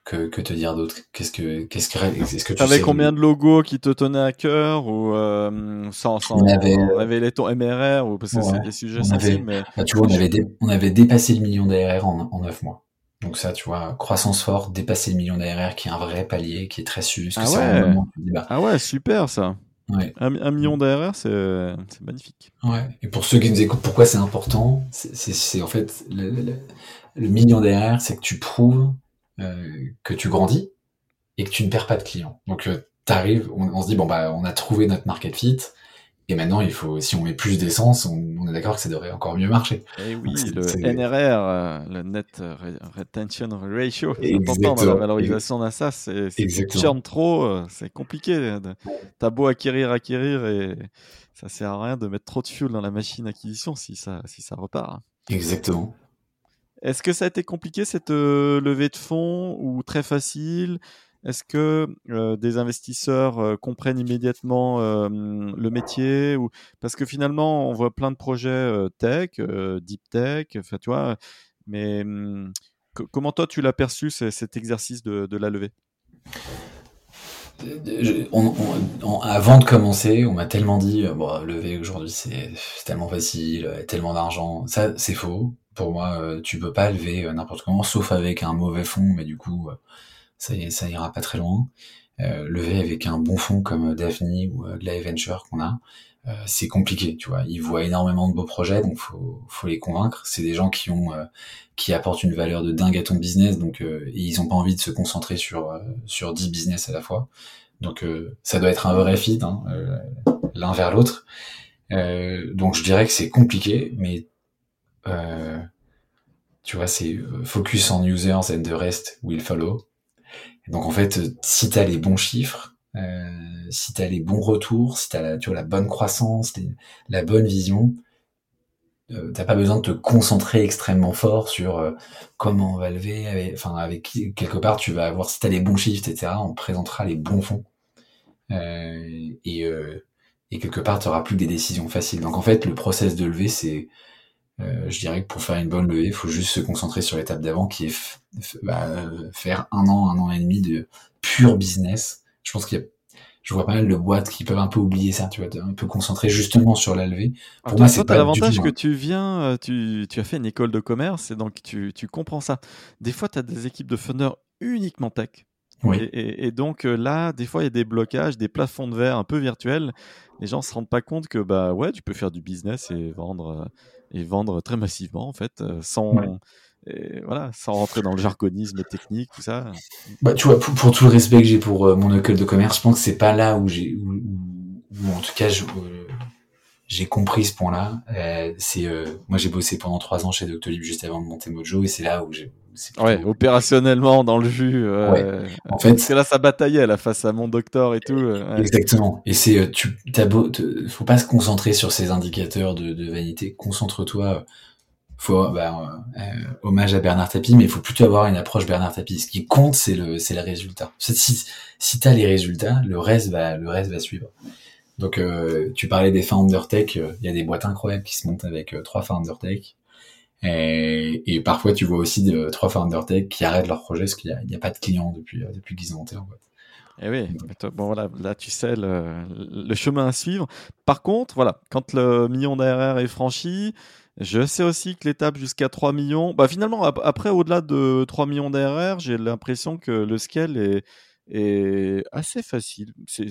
que, que te dire d'autre? Qu'est-ce que qu'est-ce que est-ce que tu avais combien de logos qui te tenaient à cœur ou euh, sans sans on avait, révéler ton MRR ou parce que c'est des sujets sensibles mais bah, tu vois on avait on avait dépassé le million d'ARR en en neuf mois. Donc ça, tu vois, croissance forte, dépasser le million d'ARR, qui est un vrai palier, qui est très suivi. Ah, ouais. Bah, ah ouais, super ça. Ouais. Un, million d'ARR, c'est magnifique. Ouais. Et pour ceux qui nous écoutent, pourquoi c'est important? C'est en fait le, le, le million d'ARR, c'est que tu prouves euh, que tu grandis et que tu ne perds pas de clients. Donc euh, t'arrives, on, on se dit bon bah on a trouvé notre market fit. Et maintenant, il faut, si on met plus d'essence, on, on, est d'accord que ça devrait encore mieux marcher. Et eh oui, le NRR, euh, le Net Retention Ratio, c'est important dans la valorisation d'un SaaS. Si tu churnes trop, c'est compliqué. T'as beau acquérir, acquérir, et ça sert à rien de mettre trop de fuel dans la machine acquisition si ça, si ça repart. Exactement. Est-ce que ça a été compliqué cette euh, levée de fonds ou très facile? Est-ce que euh, des investisseurs euh, comprennent immédiatement le métier ou parce que finalement on voit plein de projets tech, deep tech, tu vois, mais hum, comment toi tu l'as perçu cet exercice de, la levée? Avant de commencer, on m'a tellement dit, bon, lever aujourd'hui c'est tellement facile, tellement d'argent. Ça, c'est faux. Pour moi, euh, tu peux pas lever euh, n'importe comment, sauf avec un mauvais fond, mais du coup, euh, ça, ça ira pas très loin. lever avec un bon fond comme Daphne ou la Venture qu'on a, c'est compliqué, tu vois. Ils voient énormément de beaux projets, donc faut, faut les convaincre. C'est des gens qui ont, qui apportent une valeur de dingue à ton business, donc ils ont pas envie de se concentrer sur sur 10 business à la fois. Donc ça doit être un vrai fit, hein, l'un vers l'autre. donc je dirais que c'est compliqué, mais euh, tu vois, c'est euh, focus on users and the rest will follow. Donc en fait, si tu as les bons chiffres, euh, si tu as les bons retours, si tu as la, tu vois, la bonne croissance, la bonne vision, euh, t'as pas besoin de te concentrer extrêmement fort sur euh, comment on va lever, avec, enfin avec quelque part tu vas avoir, si tu as les bons chiffres, etc., on présentera les bons fonds. Et, quelque part, tu auras plus des décisions faciles. Donc en fait, le process de lever, c'est je dirais que pour faire une bonne levée, il faut juste se concentrer sur l'étape d'avant qui est bah, faire un an, un an et demi de pur business. Je pense qu'il y a, je vois pas mal de boîtes qui peuvent un peu oublier ça, tu vois, un peu concentrer justement sur la levée. Pour moi, c'est pas l'avantage que tu viens, euh, tu, tu, as fait une école de commerce et donc tu, tu comprends ça. Des fois, tu as des équipes de funders uniquement tech. Oui. Et, et, donc euh, là, des fois, il y a des blocages, des plafonds de verre un peu virtuels. Les gens se rendent pas compte que bah ouais, tu peux faire du business et vendre euh, et vendre très massivement en fait, sans et voilà, sans rentrer dans le jargonisme technique, tout ça. Bah, tu vois, pour, tout le respect que j'ai pour euh, mon école de commerce, je pense que c'est pas là où j'ai, où, en tout cas, euh, j'ai compris ce point-là. Euh, c'est, moi, j'ai bossé pendant trois ans chez Doctolib juste avant de monter Mojo, et c'est là où j'ai. Ouais, opérationnellement dans le jus. Ouais. En fait, c'est là ça bataillait là face à mon docteur et tout. Exactement. Et c'est, tu, t'as beau, faut pas se concentrer sur ces indicateurs de, de vanité. Concentre-toi faut bah, euh, hommage à Bernard Tapie, mais il faut plutôt avoir une approche Bernard Tapie. Ce qui compte, c'est le c'est le résultat. Si si t'as les résultats, le reste va le reste va suivre. Donc euh, tu parlais des founder tech, euh, il y a des boîtes incroyables qui se montent avec euh, trois founder tech. Et, et, parfois tu vois aussi de, trois founder tech qui arrêtent leur projet parce qu'il n'y a, a, pas de clients depuis depuis qu'ils ont monté leur boîte. Et eh oui, bon voilà, là tu sais le, le, chemin à suivre. Par contre, voilà, quand le million d'ARR est franchi, je sais aussi que l'étape jusqu'à 3 millions, bah finalement, après, au-delà de 3 millions d'ARR, j'ai l'impression que le scale est, est assez facile. C'est,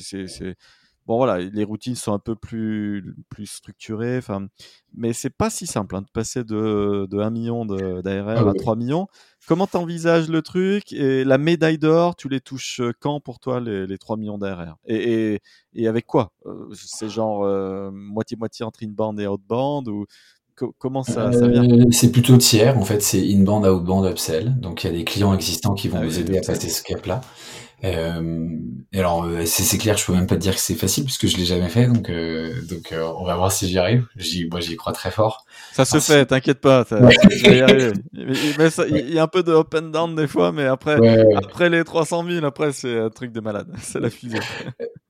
Bon, voilà, les routines sont un peu plus, plus structurées, enfin, mais c'est pas si simple hein, de passer de, de 1 million d'ARR ah à 3 millions. Comment t'envisages le truc Et la médaille d'or, tu les touches quand pour toi, les, les 3 millions d'ARR et, et, et, avec quoi? Euh, C'est genre euh, moitié-moitié entre inbound et outbound ou comment ça, ça vient? Euh, C'est plutôt tiers, en fait, c'est inbound, outbound, upsell. Donc il y a des clients existants qui vont ah vous aider à passer ce cap-là. Euh, alors euh, c'est clair, je peux même pas te dire que c'est facile puisque je l'ai jamais fait, donc euh, donc euh, on va voir si j'y arrive. Moi j'y crois très fort. Ça se fait, t'inquiète pas. Ça, y arriver. il y a un peu de up and down des fois, mais après après les 300 000, après c'est un truc de malade, c'est la fusée.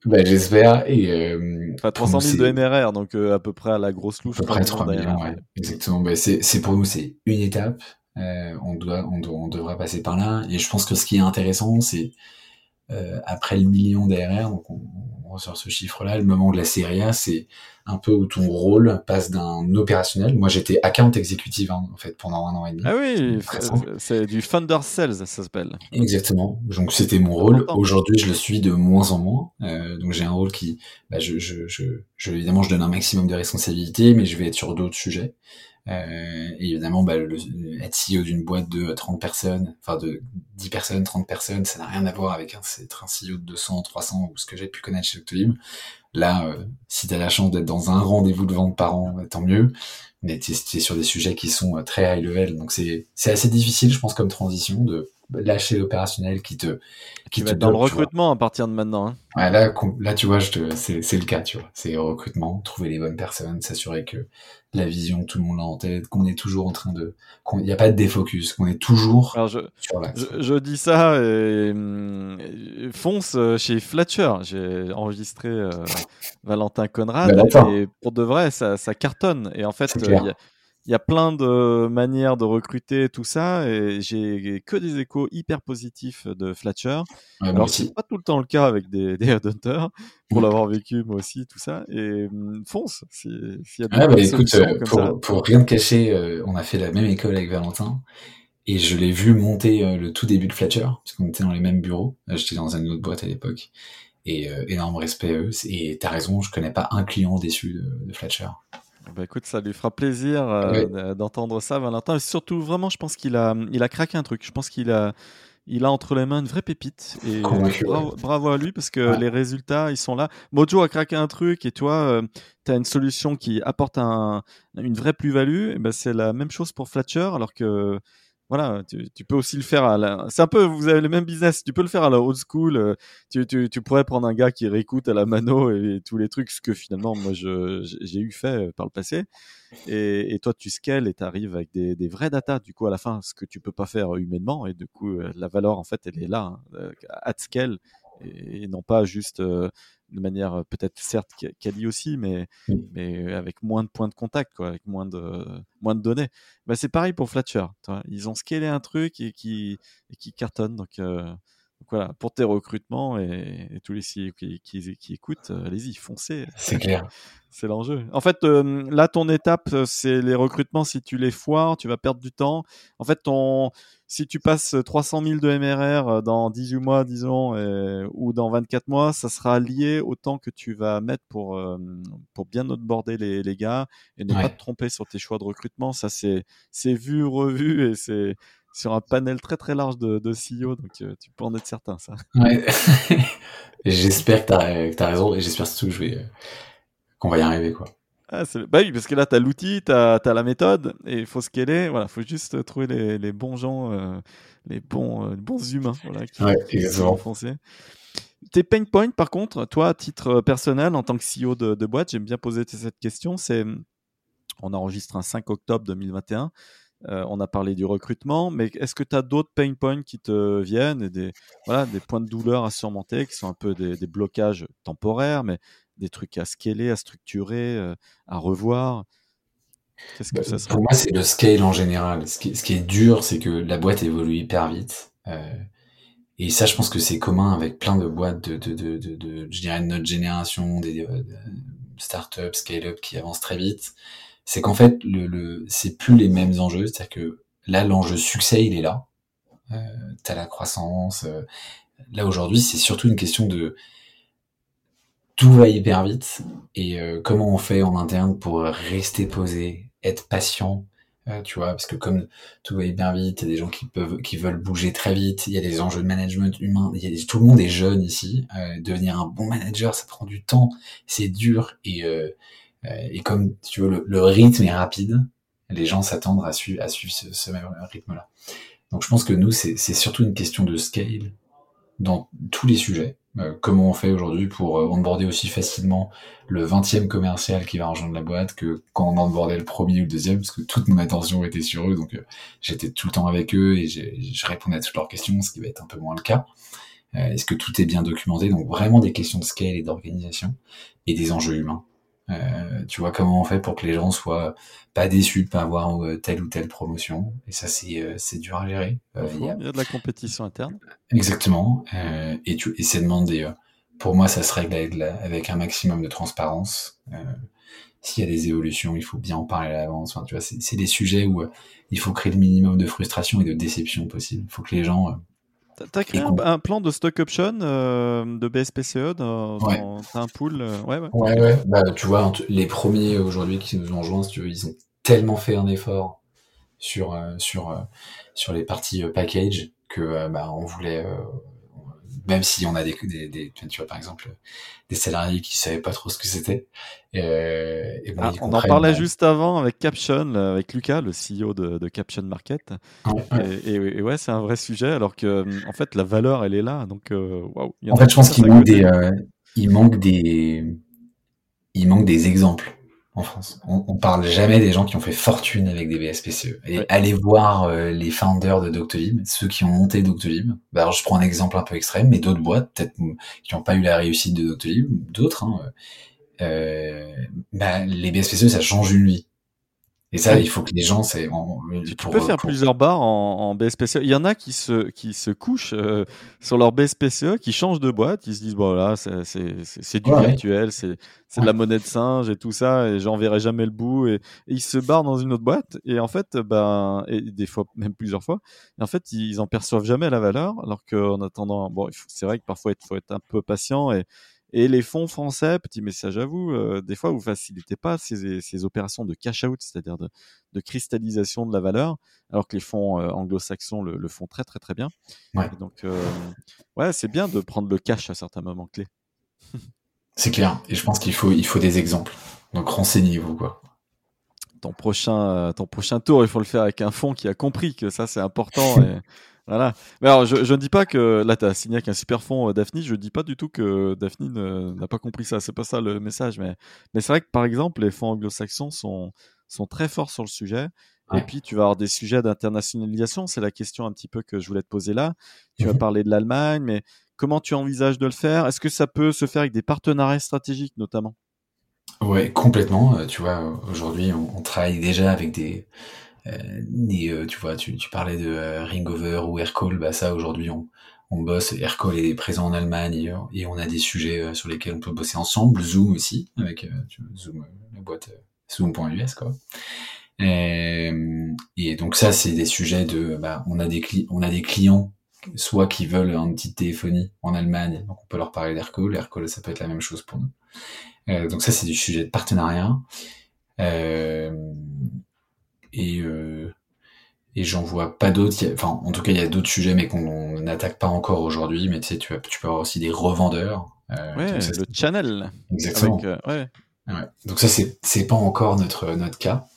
ben, j'espère et enfin 300 000 de MRR, donc à peu près à la grosse louche. À peu près 3 millions. Exactement. Ben, c'est c'est pour nous c'est une étape. on doit on, doit, on devra passer par là et je pense que ce qui est intéressant c'est après le million d'ARR, donc on, on, ressort ce chiffre-là, le moment de la série A, c'est un peu où ton rôle passe d'un opérationnel. Moi, j'étais account exécutive hein, en fait pendant un an et demi. Ah oui, c'est du Thunder Sales, ça s'appelle. Exactement. Donc c'était mon rôle. Aujourd'hui, je le suis de moins en moins. Euh, donc j'ai un rôle qui, bah, je, je, je, je, évidemment, je donne un maximum de responsabilités, mais je vais être sur d'autres sujets. Euh, et évidemment, bah, le, être CEO d'une boîte de 30 personnes, enfin de 10 personnes, 30 personnes, ça n'a rien à voir avec un, être un CEO de 200, 300 ou ce que j'ai pu connaître chez Octolib. Là, euh, si tu as la chance d'être dans un rendez-vous de vente par an, bah, tant mieux. Mais tu es, sur des sujets qui sont euh, très high level. Donc c'est assez difficile, je pense, comme transition de lâcher l'opérationnel qui te qui te dans le recrutement à partir de maintenant. Hein. Ouais, là, là, tu vois, c'est le cas, tu vois. C'est recrutement, trouver les bonnes personnes, s'assurer que la vision, tout le monde l'a en tête, qu'on est toujours en train de, qu'il n'y a pas de défocus, qu'on est toujours je, sur Je, je, dis ça et, fonce euh, chez Fletcher. J'ai enregistré euh, Valentin Conrad et pour de vrai, ça, ça cartonne. Et en fait, euh, il y a plein de manières de recruter tout ça et j'ai que des échos hyper positifs de Fletcher. Alors c'est pas tout le temps le cas avec des, des headhunters pour l'avoir vécu moi aussi tout ça et hum, fonce s'il y a des ah bah écoute euh, pour, pour, rien te cacher euh, on a fait la même école avec Valentin et je l'ai vu monter euh, le tout début de Fletcher parce qu'on était dans les mêmes bureaux. J'étais dans une autre boîte à l'époque et énorme respect à eux et t'as raison je connais pas un client déçu de, de Fletcher bah écoute, ça lui fera plaisir euh, d'entendre ça, Valentin. Et surtout, vraiment, je pense qu'il a, il a craqué un truc. Je pense qu'il a, il a entre les mains une vraie pépite. Et bravo, à lui parce que les résultats, ils sont là. Mojo a craqué un truc et toi, euh, tu as une solution qui apporte un, une vraie plus-value. Ben, c'est la même chose pour Fletcher, alors que voilà, tu, tu, peux aussi le faire à la... C'est un peu, vous avez le même business, tu peux le faire à la old school, euh, tu, tu, tu pourrais prendre un gars qui réécoute à la mano et, tous les trucs, ce que finalement moi j'ai eu fait euh, par le passé, et, et toi tu scales et tu arrives avec des, des vrais data, du coup à la fin, ce que tu peux pas faire humainement, et du coup euh, la valeur en fait elle est là, hein, at scale, et, non pas juste de manière peut-être certes quali aussi, mais, mais avec moins de points de contact, quoi, avec moins de, moins de données. Bah, c'est pareil pour Fletcher. Toi. Ils ont scalé un truc et qui, et qui cartonne. Donc, euh, voilà, pour tes recrutements et, tous les CEO qui, qui, écoutent, euh, allez-y, foncez. C'est clair. c'est l'enjeu. En fait, euh, là, ton étape, c'est les recrutements. Si tu les foires, tu vas perdre du temps. En fait, ton, si tu passes 300 000 de MRR dans 18 mois, disons, ou dans 24 mois, ça sera lié au temps que tu vas mettre pour, pour bien outboarder les, les gars et ne pas te tromper sur tes choix de recrutement. Ça, c'est, c'est vu, revu et c'est, sur un panel très très large de, de CEO, donc euh, tu peux en être certain, ça. Ouais. j'espère que tu as, raison et j'espère surtout que je vais, qu'on va y arriver, quoi. Ah, bah oui, parce que là, tu as l'outil, tu as, la méthode, et il faut scaler. Voilà, faut juste trouver les, les bons gens, euh, les, bons, euh, bons humains voilà, qui, ouais, vont foncer. Tes pain points, par contre, toi, à titre personnel, en tant que CEO de, de boîte, j'aime bien poser cette question. C'est, on enregistre un 5 octobre 2021. Euh, on a parlé du recrutement, mais est-ce que tu as d'autres pain points qui te viennent et des, voilà, des points de douleur à surmonter qui sont un peu des, blocages temporaires, mais des trucs à scaler, à structurer, euh, à revoir Qu'est-ce que bah, ça Pour moi, c'est le scale en général. Ce qui, est dur, c'est que la boîte évolue hyper vite. Euh, et ça, je pense que c'est commun avec plein de boîtes de, de, de, je dirais, de notre génération, des startups, scale-up qui avancent très vite c'est qu'en fait, le, le c'est plus les mêmes enjeux. C'est-à-dire que là, l'enjeu succès, il est là. Euh, T'as la croissance. Euh, là, aujourd'hui, c'est surtout une question de tout va hyper vite. Et euh, comment on fait en interne pour rester posé, être patient, euh, tu vois, parce que comme tout va hyper vite, il y a des gens qui peuvent, veulent bouger très vite. Il y a des enjeux de management humain. Tout le monde est jeune ici. devenir un bon manager, ça prend du temps, c'est dur et euh, comme tu veux, le, rythme est rapide, les gens s'attendent à, suivre, à suivre ce, même rythme-là. Donc je pense que nous, c'est surtout une question de scale dans tous les sujets. Euh, comment on fait aujourd'hui pour euh, onboarder aussi facilement le 20e commercial qui va rejoindre la boîte que quand on onboardait le premier ou le deuxième, parce que toute mon attention était sur eux, donc j'étais tout le temps avec eux et je répondais à toutes leurs questions, ce qui va être un peu moins le cas. Est-ce que tout est bien documenté? Donc vraiment des questions de scale et d'organisation et des enjeux humains. Euh, tu vois comment on fait pour que les gens soient pas déçus de pas avoir euh, telle ou telle promotion. Et ça, c'est euh, c'est dur à gérer. il, y a... de la compétition interne. Exactement. et tu et c'est demandé. pour moi, ça se règle avec, avec un maximum de transparence. S'il y a des évolutions, il faut bien en parler à l'avance. Enfin, tu vois, c'est des sujets où il faut créer le minimum de frustration et de déception possible. Il faut que les gens T'as créé un, plan de stock option euh, de BSPCE dans, un pool euh, Ouais, ouais. Ouais, ouais. Bah, tu vois, les premiers aujourd'hui qui nous ont rejoints, si tu veux, ils ont tellement fait un effort sur, euh, sur, sur les parties package que bah, on voulait même si on a des, des, tu vois par exemple des salariés qui savaient pas trop ce que c'était. Euh, ah, on en parlait juste avant avec Caption, avec Lucas, le CEO de, de Caption Market. Et, ouais, c'est un vrai sujet, alors que en fait la valeur elle est là, donc euh, waouh. En fait, je pense qu'il manque des, euh, il manque des, il manque des exemples en France. On, on, parle jamais des gens qui ont fait fortune avec des BSPCE. Et allez voir euh, les founders de Doctolib, ceux qui ont monté Doctolib. Bah, alors je prends un exemple un peu extrême, mais d'autres boîtes, peut-être qui n'ont pas eu la réussite de Doctolib, d'autres. Hein, euh, bah, les BSPCE, ça change une vie. Et ça, il faut que les gens, c'est. Tu peux faire plusieurs bars en, en, BSPCE. Il y en a qui se, qui se couchent euh, sur leur BSPCE, qui changent de boîte. Ils se disent, bon, là, c'est du virtuel, c'est de la monnaie de singe et tout ça, et j'en verrai jamais le bout. Et, ils se barrent dans une autre boîte. Et en fait, ben, et des fois, même plusieurs fois, et en fait, ils en perçoivent jamais la valeur. Alors qu'en attendant, bon, c'est vrai que parfois, il faut être un peu patient et et les fonds français, petit message à vous, euh, des fois vous facilitez pas ces, ces opérations de cash out, c'est-à-dire de, de, cristallisation de la valeur, alors que les fonds euh, anglo-saxons le, le, font très très très bien. Ouais. donc euh, ouais, c'est bien de prendre le cash à certains moments clés. c'est clair. Et je pense qu'il faut il faut des exemples. Donc renseignez-vous quoi. Ton prochain ton prochain tour, il faut le faire avec un fonds qui a compris que ça c'est important. et voilà. Mais alors, je, je ne dis pas que là, tu as signé avec un super fond euh, Daphne. Je ne dis pas du tout que Daphne n'a pas compris ça. C'est pas ça le message. Mais, mais c'est vrai que par exemple, les fonds anglo-saxons sont, sont très forts sur le sujet. Et puis, tu vas avoir des sujets d'internationalisation. C'est la question un petit peu que je voulais te poser là. Tu vas mhm. parler de l'Allemagne, mais comment tu envisages de le faire? Est-ce que ça peut se faire avec des partenariats stratégiques notamment? Ouais, complètement. Euh, tu vois, aujourd'hui, on, on travaille déjà avec des et euh, tu vois, tu, parlais de euh, Ringover ou Aircall, bah ça aujourd'hui on, on bosse, Aircall est présent en Allemagne et on a des sujets sur lesquels on peut bosser ensemble, Zoom aussi, avec Zoom, la boîte Zoom.us quoi. Et, et, donc ça, c'est des sujets de, bah, on a des on a des clients soit qui veulent une petite téléphonie en Allemagne, donc on peut leur parler d'Aircall. Aircall, ça peut être la même chose pour nous. Euh, donc ça, c'est du sujet de partenariat. Euh, et euh, et j'en vois pas d'autres. Enfin, en tout cas, il y a d'autres sujets, mais qu'on n'attaque pas encore aujourd'hui. Mais tu sais, tu, tu peux avoir aussi des revendeurs. Euh, ouais, le channel. Exactement. Euh, ouais. ouais. Donc ça, c'est c'est pas encore notre notre cas.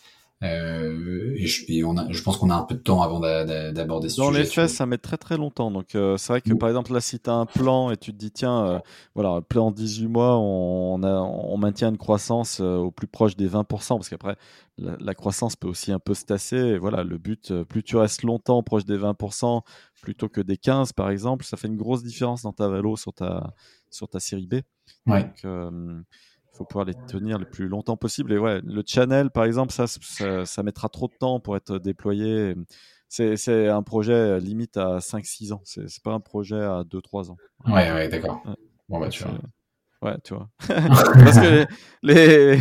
Euh, et, je, et on a, je pense qu'on a un peu de temps avant d'aborder ce Dans sujet. Dans les faits, ça met très très longtemps. Donc euh, c'est vrai que par exemple là, si tu as un plan et tu te dis tiens, euh, voilà, un plan 18 mois, on, a, on maintient une croissance euh, au plus proche des 20%, parce qu'après la, la, croissance peut aussi un peu se tasser. Et voilà, le but, plus tu restes longtemps proche des 20% plutôt que des 15 par exemple, ça fait une grosse différence dans ta valo sur ta sur ta série B. Ouais. Donc, faut pouvoir les tenir le plus longtemps possible. Et ouais, le channel, par exemple, ça, ça, mettra trop de temps pour être déployé. C'est un projet limite à 5-6 ans. C'est pas un projet à 2-3 ans. Ouais, ouais, d'accord. Bon, bah, tu vois. Ouais, tu vois. Parce que les,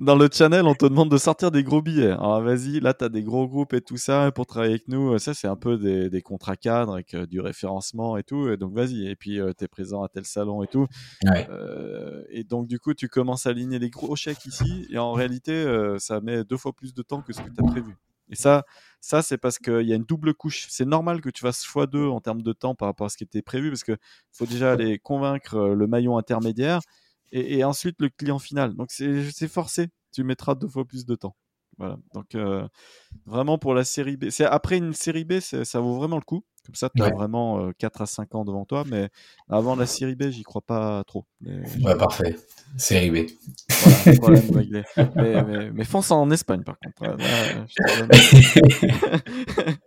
dans le channel, on te demande de sortir des gros billets. Alors vas-y, là, tu as des gros groupes et tout ça pour travailler avec nous. Ça, c'est un peu des, des, contrats cadres avec euh, du référencement et tout. Et donc vas-y. Et puis, euh, tu es présent à tel salon et tout. Ouais. Euh, et donc, du coup, tu commences à aligner les gros chèques ici. Et en réalité, euh, ça met deux fois plus de temps que ce que tu as prévu. Et ça, ça c'est parce qu'il y a une double couche. C'est normal que tu fasses x2 en termes de temps par rapport à ce qui était prévu, parce qu'il faut déjà aller convaincre euh, le maillon intermédiaire et, ensuite le client final. Donc c'est forcé. Tu mettras deux fois plus de temps. Voilà. Donc euh, vraiment pour la série B, après une série B, ça vaut vraiment le coup. Comme ça, tu as vraiment euh, 4 à 5 ans devant toi. Mais avant la série B, j'y crois pas trop. Mais... Ouais, parfait. Série B. Voilà, problème réglé. mais, mais, mais, fonce en Espagne, par contre.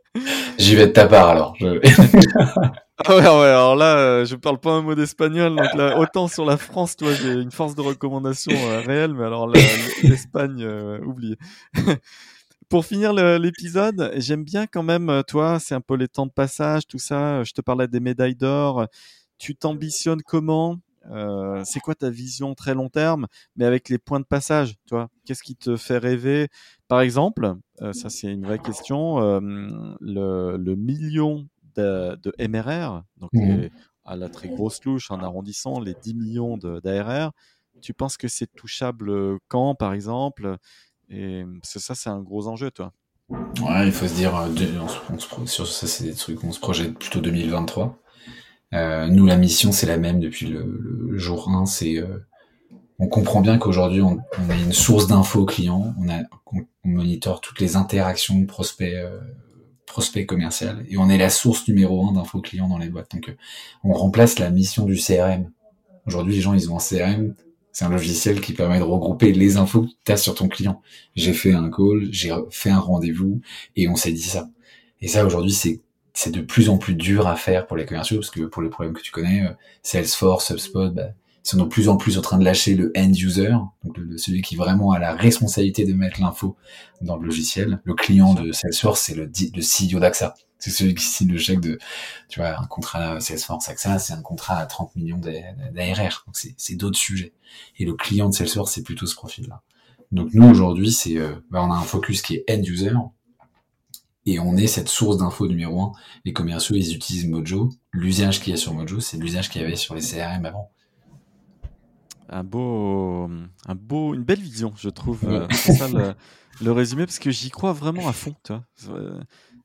J'y vais de ta part alors. Je... ah ouais, ouais, alors là, euh, je parle pas un mot d'espagnol, donc là, autant sur la France, toi, j'ai une force de recommandation euh, réelle, mais alors l'Espagne, euh. Pour finir l'épisode, j'aime bien quand même, euh, toi, c'est un peu les temps de passage, tout ça. Je te parlais des médailles d'or. Tu t'ambitionnes comment? Euh, C'est quoi ta vision très long terme, mais avec les points de passage, toi? Qu'est-ce qui te fait rêver? Par exemple, euh, ça c'est une vraie question, euh, le, le, million de, de MRR, donc mmh. à la très grosse louche en arrondissant les 10 millions d'ARR, tu penses que c'est touchable quand, par exemple? Et ça, c'est un gros enjeu, toi. Ouais, il faut se dire, euh, on se, sur ça, c'est des trucs, on se projette plutôt 2023. Euh, nous, la mission, c'est la même depuis le, jour 1. C'est, euh, on comprend bien qu'aujourd'hui, on, on, a une source d'infos clients, on, a, on, monitore toutes les interactions prospects, euh, prospects commercial, et on est la source numéro un d'infos clients dans les boîtes. Donc, euh, on remplace la mission du CRM. Aujourd'hui, les gens, ils ont un CRM, c'est un logiciel qui permet de regrouper les infos que tu as sur ton client. J'ai fait un call, j'ai fait un rendez-vous et on s'est dit ça. Et ça aujourd'hui c'est c'est de plus en plus dur à faire pour les commerciaux parce que pour les problèmes que tu connais, euh, Salesforce, HubSpot, bah, ils sont de plus en plus en train de lâcher le end user, donc le, celui qui vraiment a la responsabilité de mettre l'info dans le logiciel. Le client de Salesforce, c'est le, le CEO d'AXA. C'est celui qui signe le chèque de, tu vois, un contrat Salesforce AXA, c'est un contrat à 30 millions d'ARR. Donc c'est d'autres sujets. Et le client de Salesforce, c'est plutôt ce profil-là. Donc nous aujourd'hui, c'est, euh, bah, on a un focus qui est end user. Et on est cette source d'info numéro un. Les commerciaux, ils utilisent Mojo. L'usage qu'il y a sur Mojo, c'est l'usage qu'il y avait sur les CRM avant. Un beau, un beau, une belle vision, je trouve. Euh, c'est ça le, le, résumé, parce que j'y crois vraiment à fond. Tu vois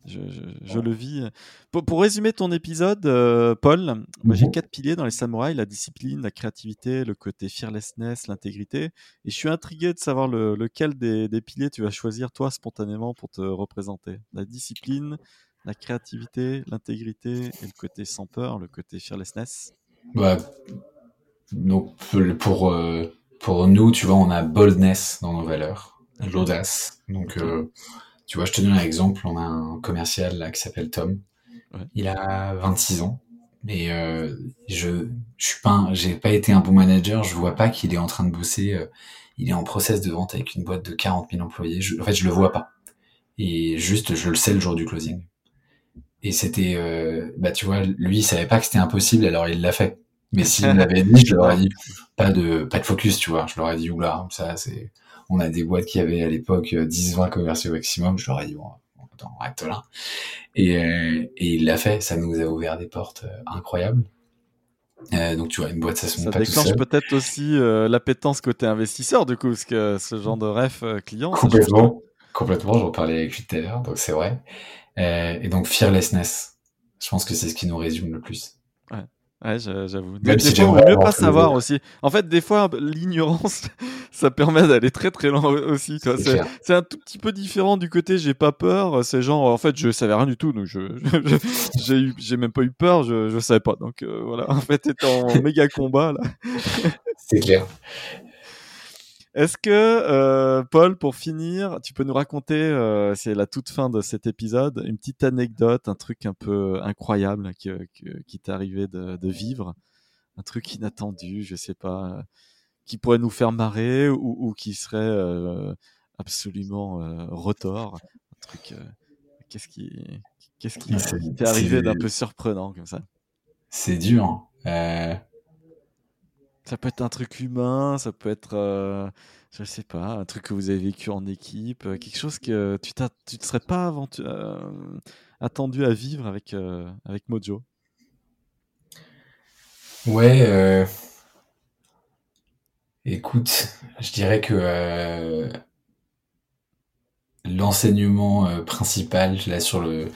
je, je, je, le vis. Pour, pour, résumer ton épisode, euh, Paul, moi j'ai mhm. quatre piliers dans les samouraïs la discipline, la créativité, le côté fearlessness, l'intégrité. Et je suis intrigué de savoir le, lequel des, des, piliers tu vas choisir toi spontanément pour te représenter. La discipline, la créativité, l'intégrité et le côté sans peur, le côté fearlessness. Bah, donc pour, euh, pour nous, tu vois, on a boldness dans nos valeurs, l'audace. Donc, euh, tu vois, je te donne un exemple. On a un commercial là qui s'appelle Tom. Ouais. Il a 26 ans. Mais euh, je, je suis pas, j'ai pas été un bon manager. Je vois pas qu'il est en train de bosser. Euh, il est en process de vente avec une boîte de 40 000 employés. Je, en fait, je le vois pas. Et juste, je le sais le jour du closing. et c'était, euh, bah tu vois, lui il savait pas que c'était impossible, alors il l'a fait. Mais s'il l'avait dit, je leur aurais dit pas de pas de focus, tu vois. Je leur ai dit oula, ça c'est, on a des boîtes qui avaient à l'époque 10-20 commerciaux maximum. Je leur ai dit bon, attends, arrête là. Et, euh, et il l'a fait, ça nous a ouvert des portes incroyables. Euh, donc tu vois, une boîte, ça se Ça déclenche peut-être aussi euh, l'appétence côté investisseur, du coup, parce que ce genre de ref euh, client. Complètement, complètement. J'en parlais avec lui tout à l'heure, donc c'est vrai. Euh, et donc fearlessness, je pense que c'est ce qui nous résume le plus. Ouais. J'avoue. Des, fois, mieux pas savoir aussi. En fait, des fois, l'ignorance, ça permet d'aller très très loin aussi. C'est un tout petit peu différent du côté j'ai pas peur. C'est genre, en fait, je savais rien du tout, donc je j'ai j'ai même pas eu peur, je je savais pas. Donc euh, voilà, en fait, t'es en méga combat là. C'est clair. Est-ce que, euh, Paul, pour finir, tu peux nous raconter, euh, c'est la toute fin de cet épisode, une petite anecdote, un truc un peu incroyable qui, qui t'est arrivé de, de, vivre, un truc inattendu, je sais pas, qui pourrait nous faire marrer ou, ou qui serait euh, absolument euh, retort, un truc. Euh, qu'est-ce qui, qu'est-ce qui t'est arrivé d'un peu surprenant comme ça? C'est dur. Hein. Ça peut être un truc humain, ça peut être, euh, je sais pas, un truc que vous avez vécu en équipe, euh, quelque chose que tu ne te serais pas euh, attendu à vivre avec, avec Mojo? Ouais, écoute, je dirais que l'enseignement principal là sur le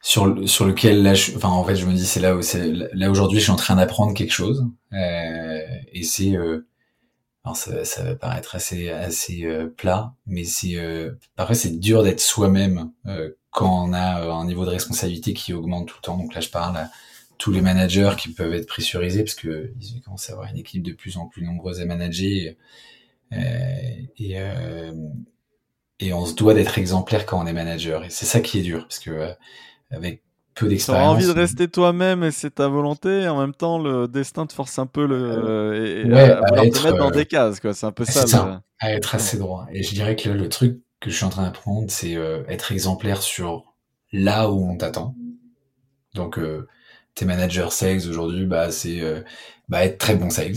sur, sur lequel là, je, enfin en fait, je me dis c'est là où c'est là aujourd'hui, je suis en train d'apprendre quelque chose. Euh, et c'est euh, ça, ça va paraître assez assez euh, plat, mais c'est euh, parfois c'est dur d'être soi-même euh, quand on a un niveau de responsabilité qui augmente tout le temps. Donc là, je parle à tous les managers qui peuvent être pressurisés parce que ils commencent à avoir une équipe de plus en plus nombreuse à manager. Et et on se doit d'être exemplaire quand on est manager. Et c'est ça qui est dur parce que avec peu d'expérience. Tu as envie de rester toi-même et c'est ta volonté. Et en même temps, le destin te force un peu le, euh, et, à, te mettre dans euh, des cases. Quoi. C'est un peu ça. ça à être assez droit. Et je dirais que le truc que je suis en train d'apprendre, c'est euh, être exemplaire sur là où on t'attend. Donc, tes managers sales aujourd'hui, bah, c'est bah, être très bon sales,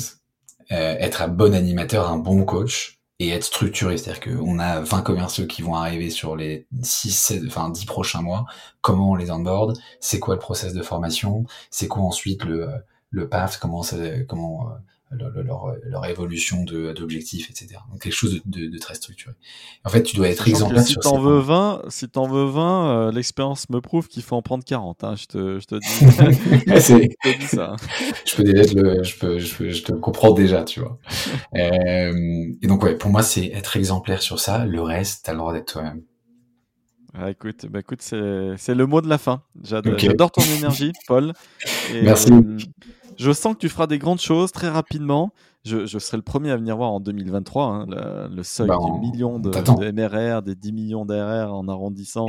être un bon animateur, un bon coach, et être structuré. C'est-à-dire qu'on a 20 commerciaux qui vont arriver sur les 6, 7, enfin 10 prochains mois. Comment on les onboard? C'est quoi le process de formation? C'est quoi ensuite le, le path? Comment, comment euh, leur, leur, évolution d'objectifs, etc. Donc quelque chose de, de, très structuré. En fait, tu dois être exemplaire si t'en veux 20, si t'en veux 20, euh, l'expérience me prouve qu'il faut en prendre 40. Hein, je, te, je te dis, je te dis ça. je peux déjà le, je peux, je, peux, je te comprends déjà, tu vois. euh, et donc ouais, pour moi, c'est être exemplaire sur ça. Le reste, t'as le droit d'être toi-même. Ah, écoute, bah écoute, c'est, le mot de la fin. J'adore, ton énergie, Paul. Et, Merci. Euh, je sens que tu feras des grandes choses très rapidement. Je, serai le premier à venir voir en 2023 hein, le, seuil bah, du million de, MRR, des 10 millions d'RR en arrondissant.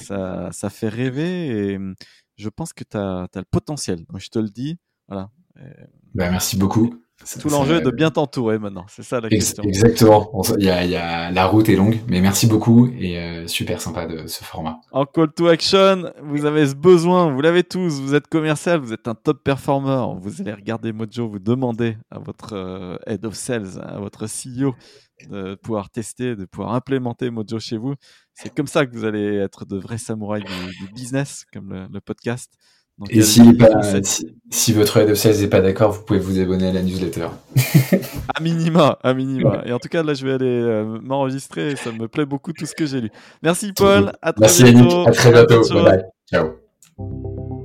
ça, ça fait rêver et hum, je pense que tu as, le potentiel. je te le dis. Voilà. Bah, merci beaucoup. Tout l'enjeu de bien t'entourer maintenant, c'est ça la question. Exactement. Il y, a, la route est longue, mais merci beaucoup et euh, super sympa de ce format. En call to action, vous avez ce besoin, vous l'avez tous. Vous êtes commercial, vous êtes un top performer. Vous allez regarder Mojo, vous demandez à votre euh, head of sales, à votre CEO de pouvoir tester, de pouvoir implémenter Mojo chez vous. C'est comme ça que vous allez être de vrais samouraïs du, business, comme le podcast et si, si, votre head of sales n'est pas d'accord, vous pouvez vous abonner à la newsletter. à minima, à minima. Et en tout cas, là, je vais aller euh, m'enregistrer. Ça me plaît beaucoup tout ce que j'ai lu. Merci Paul. À très Merci bientôt. À très bientôt. Bye bye. Ciao.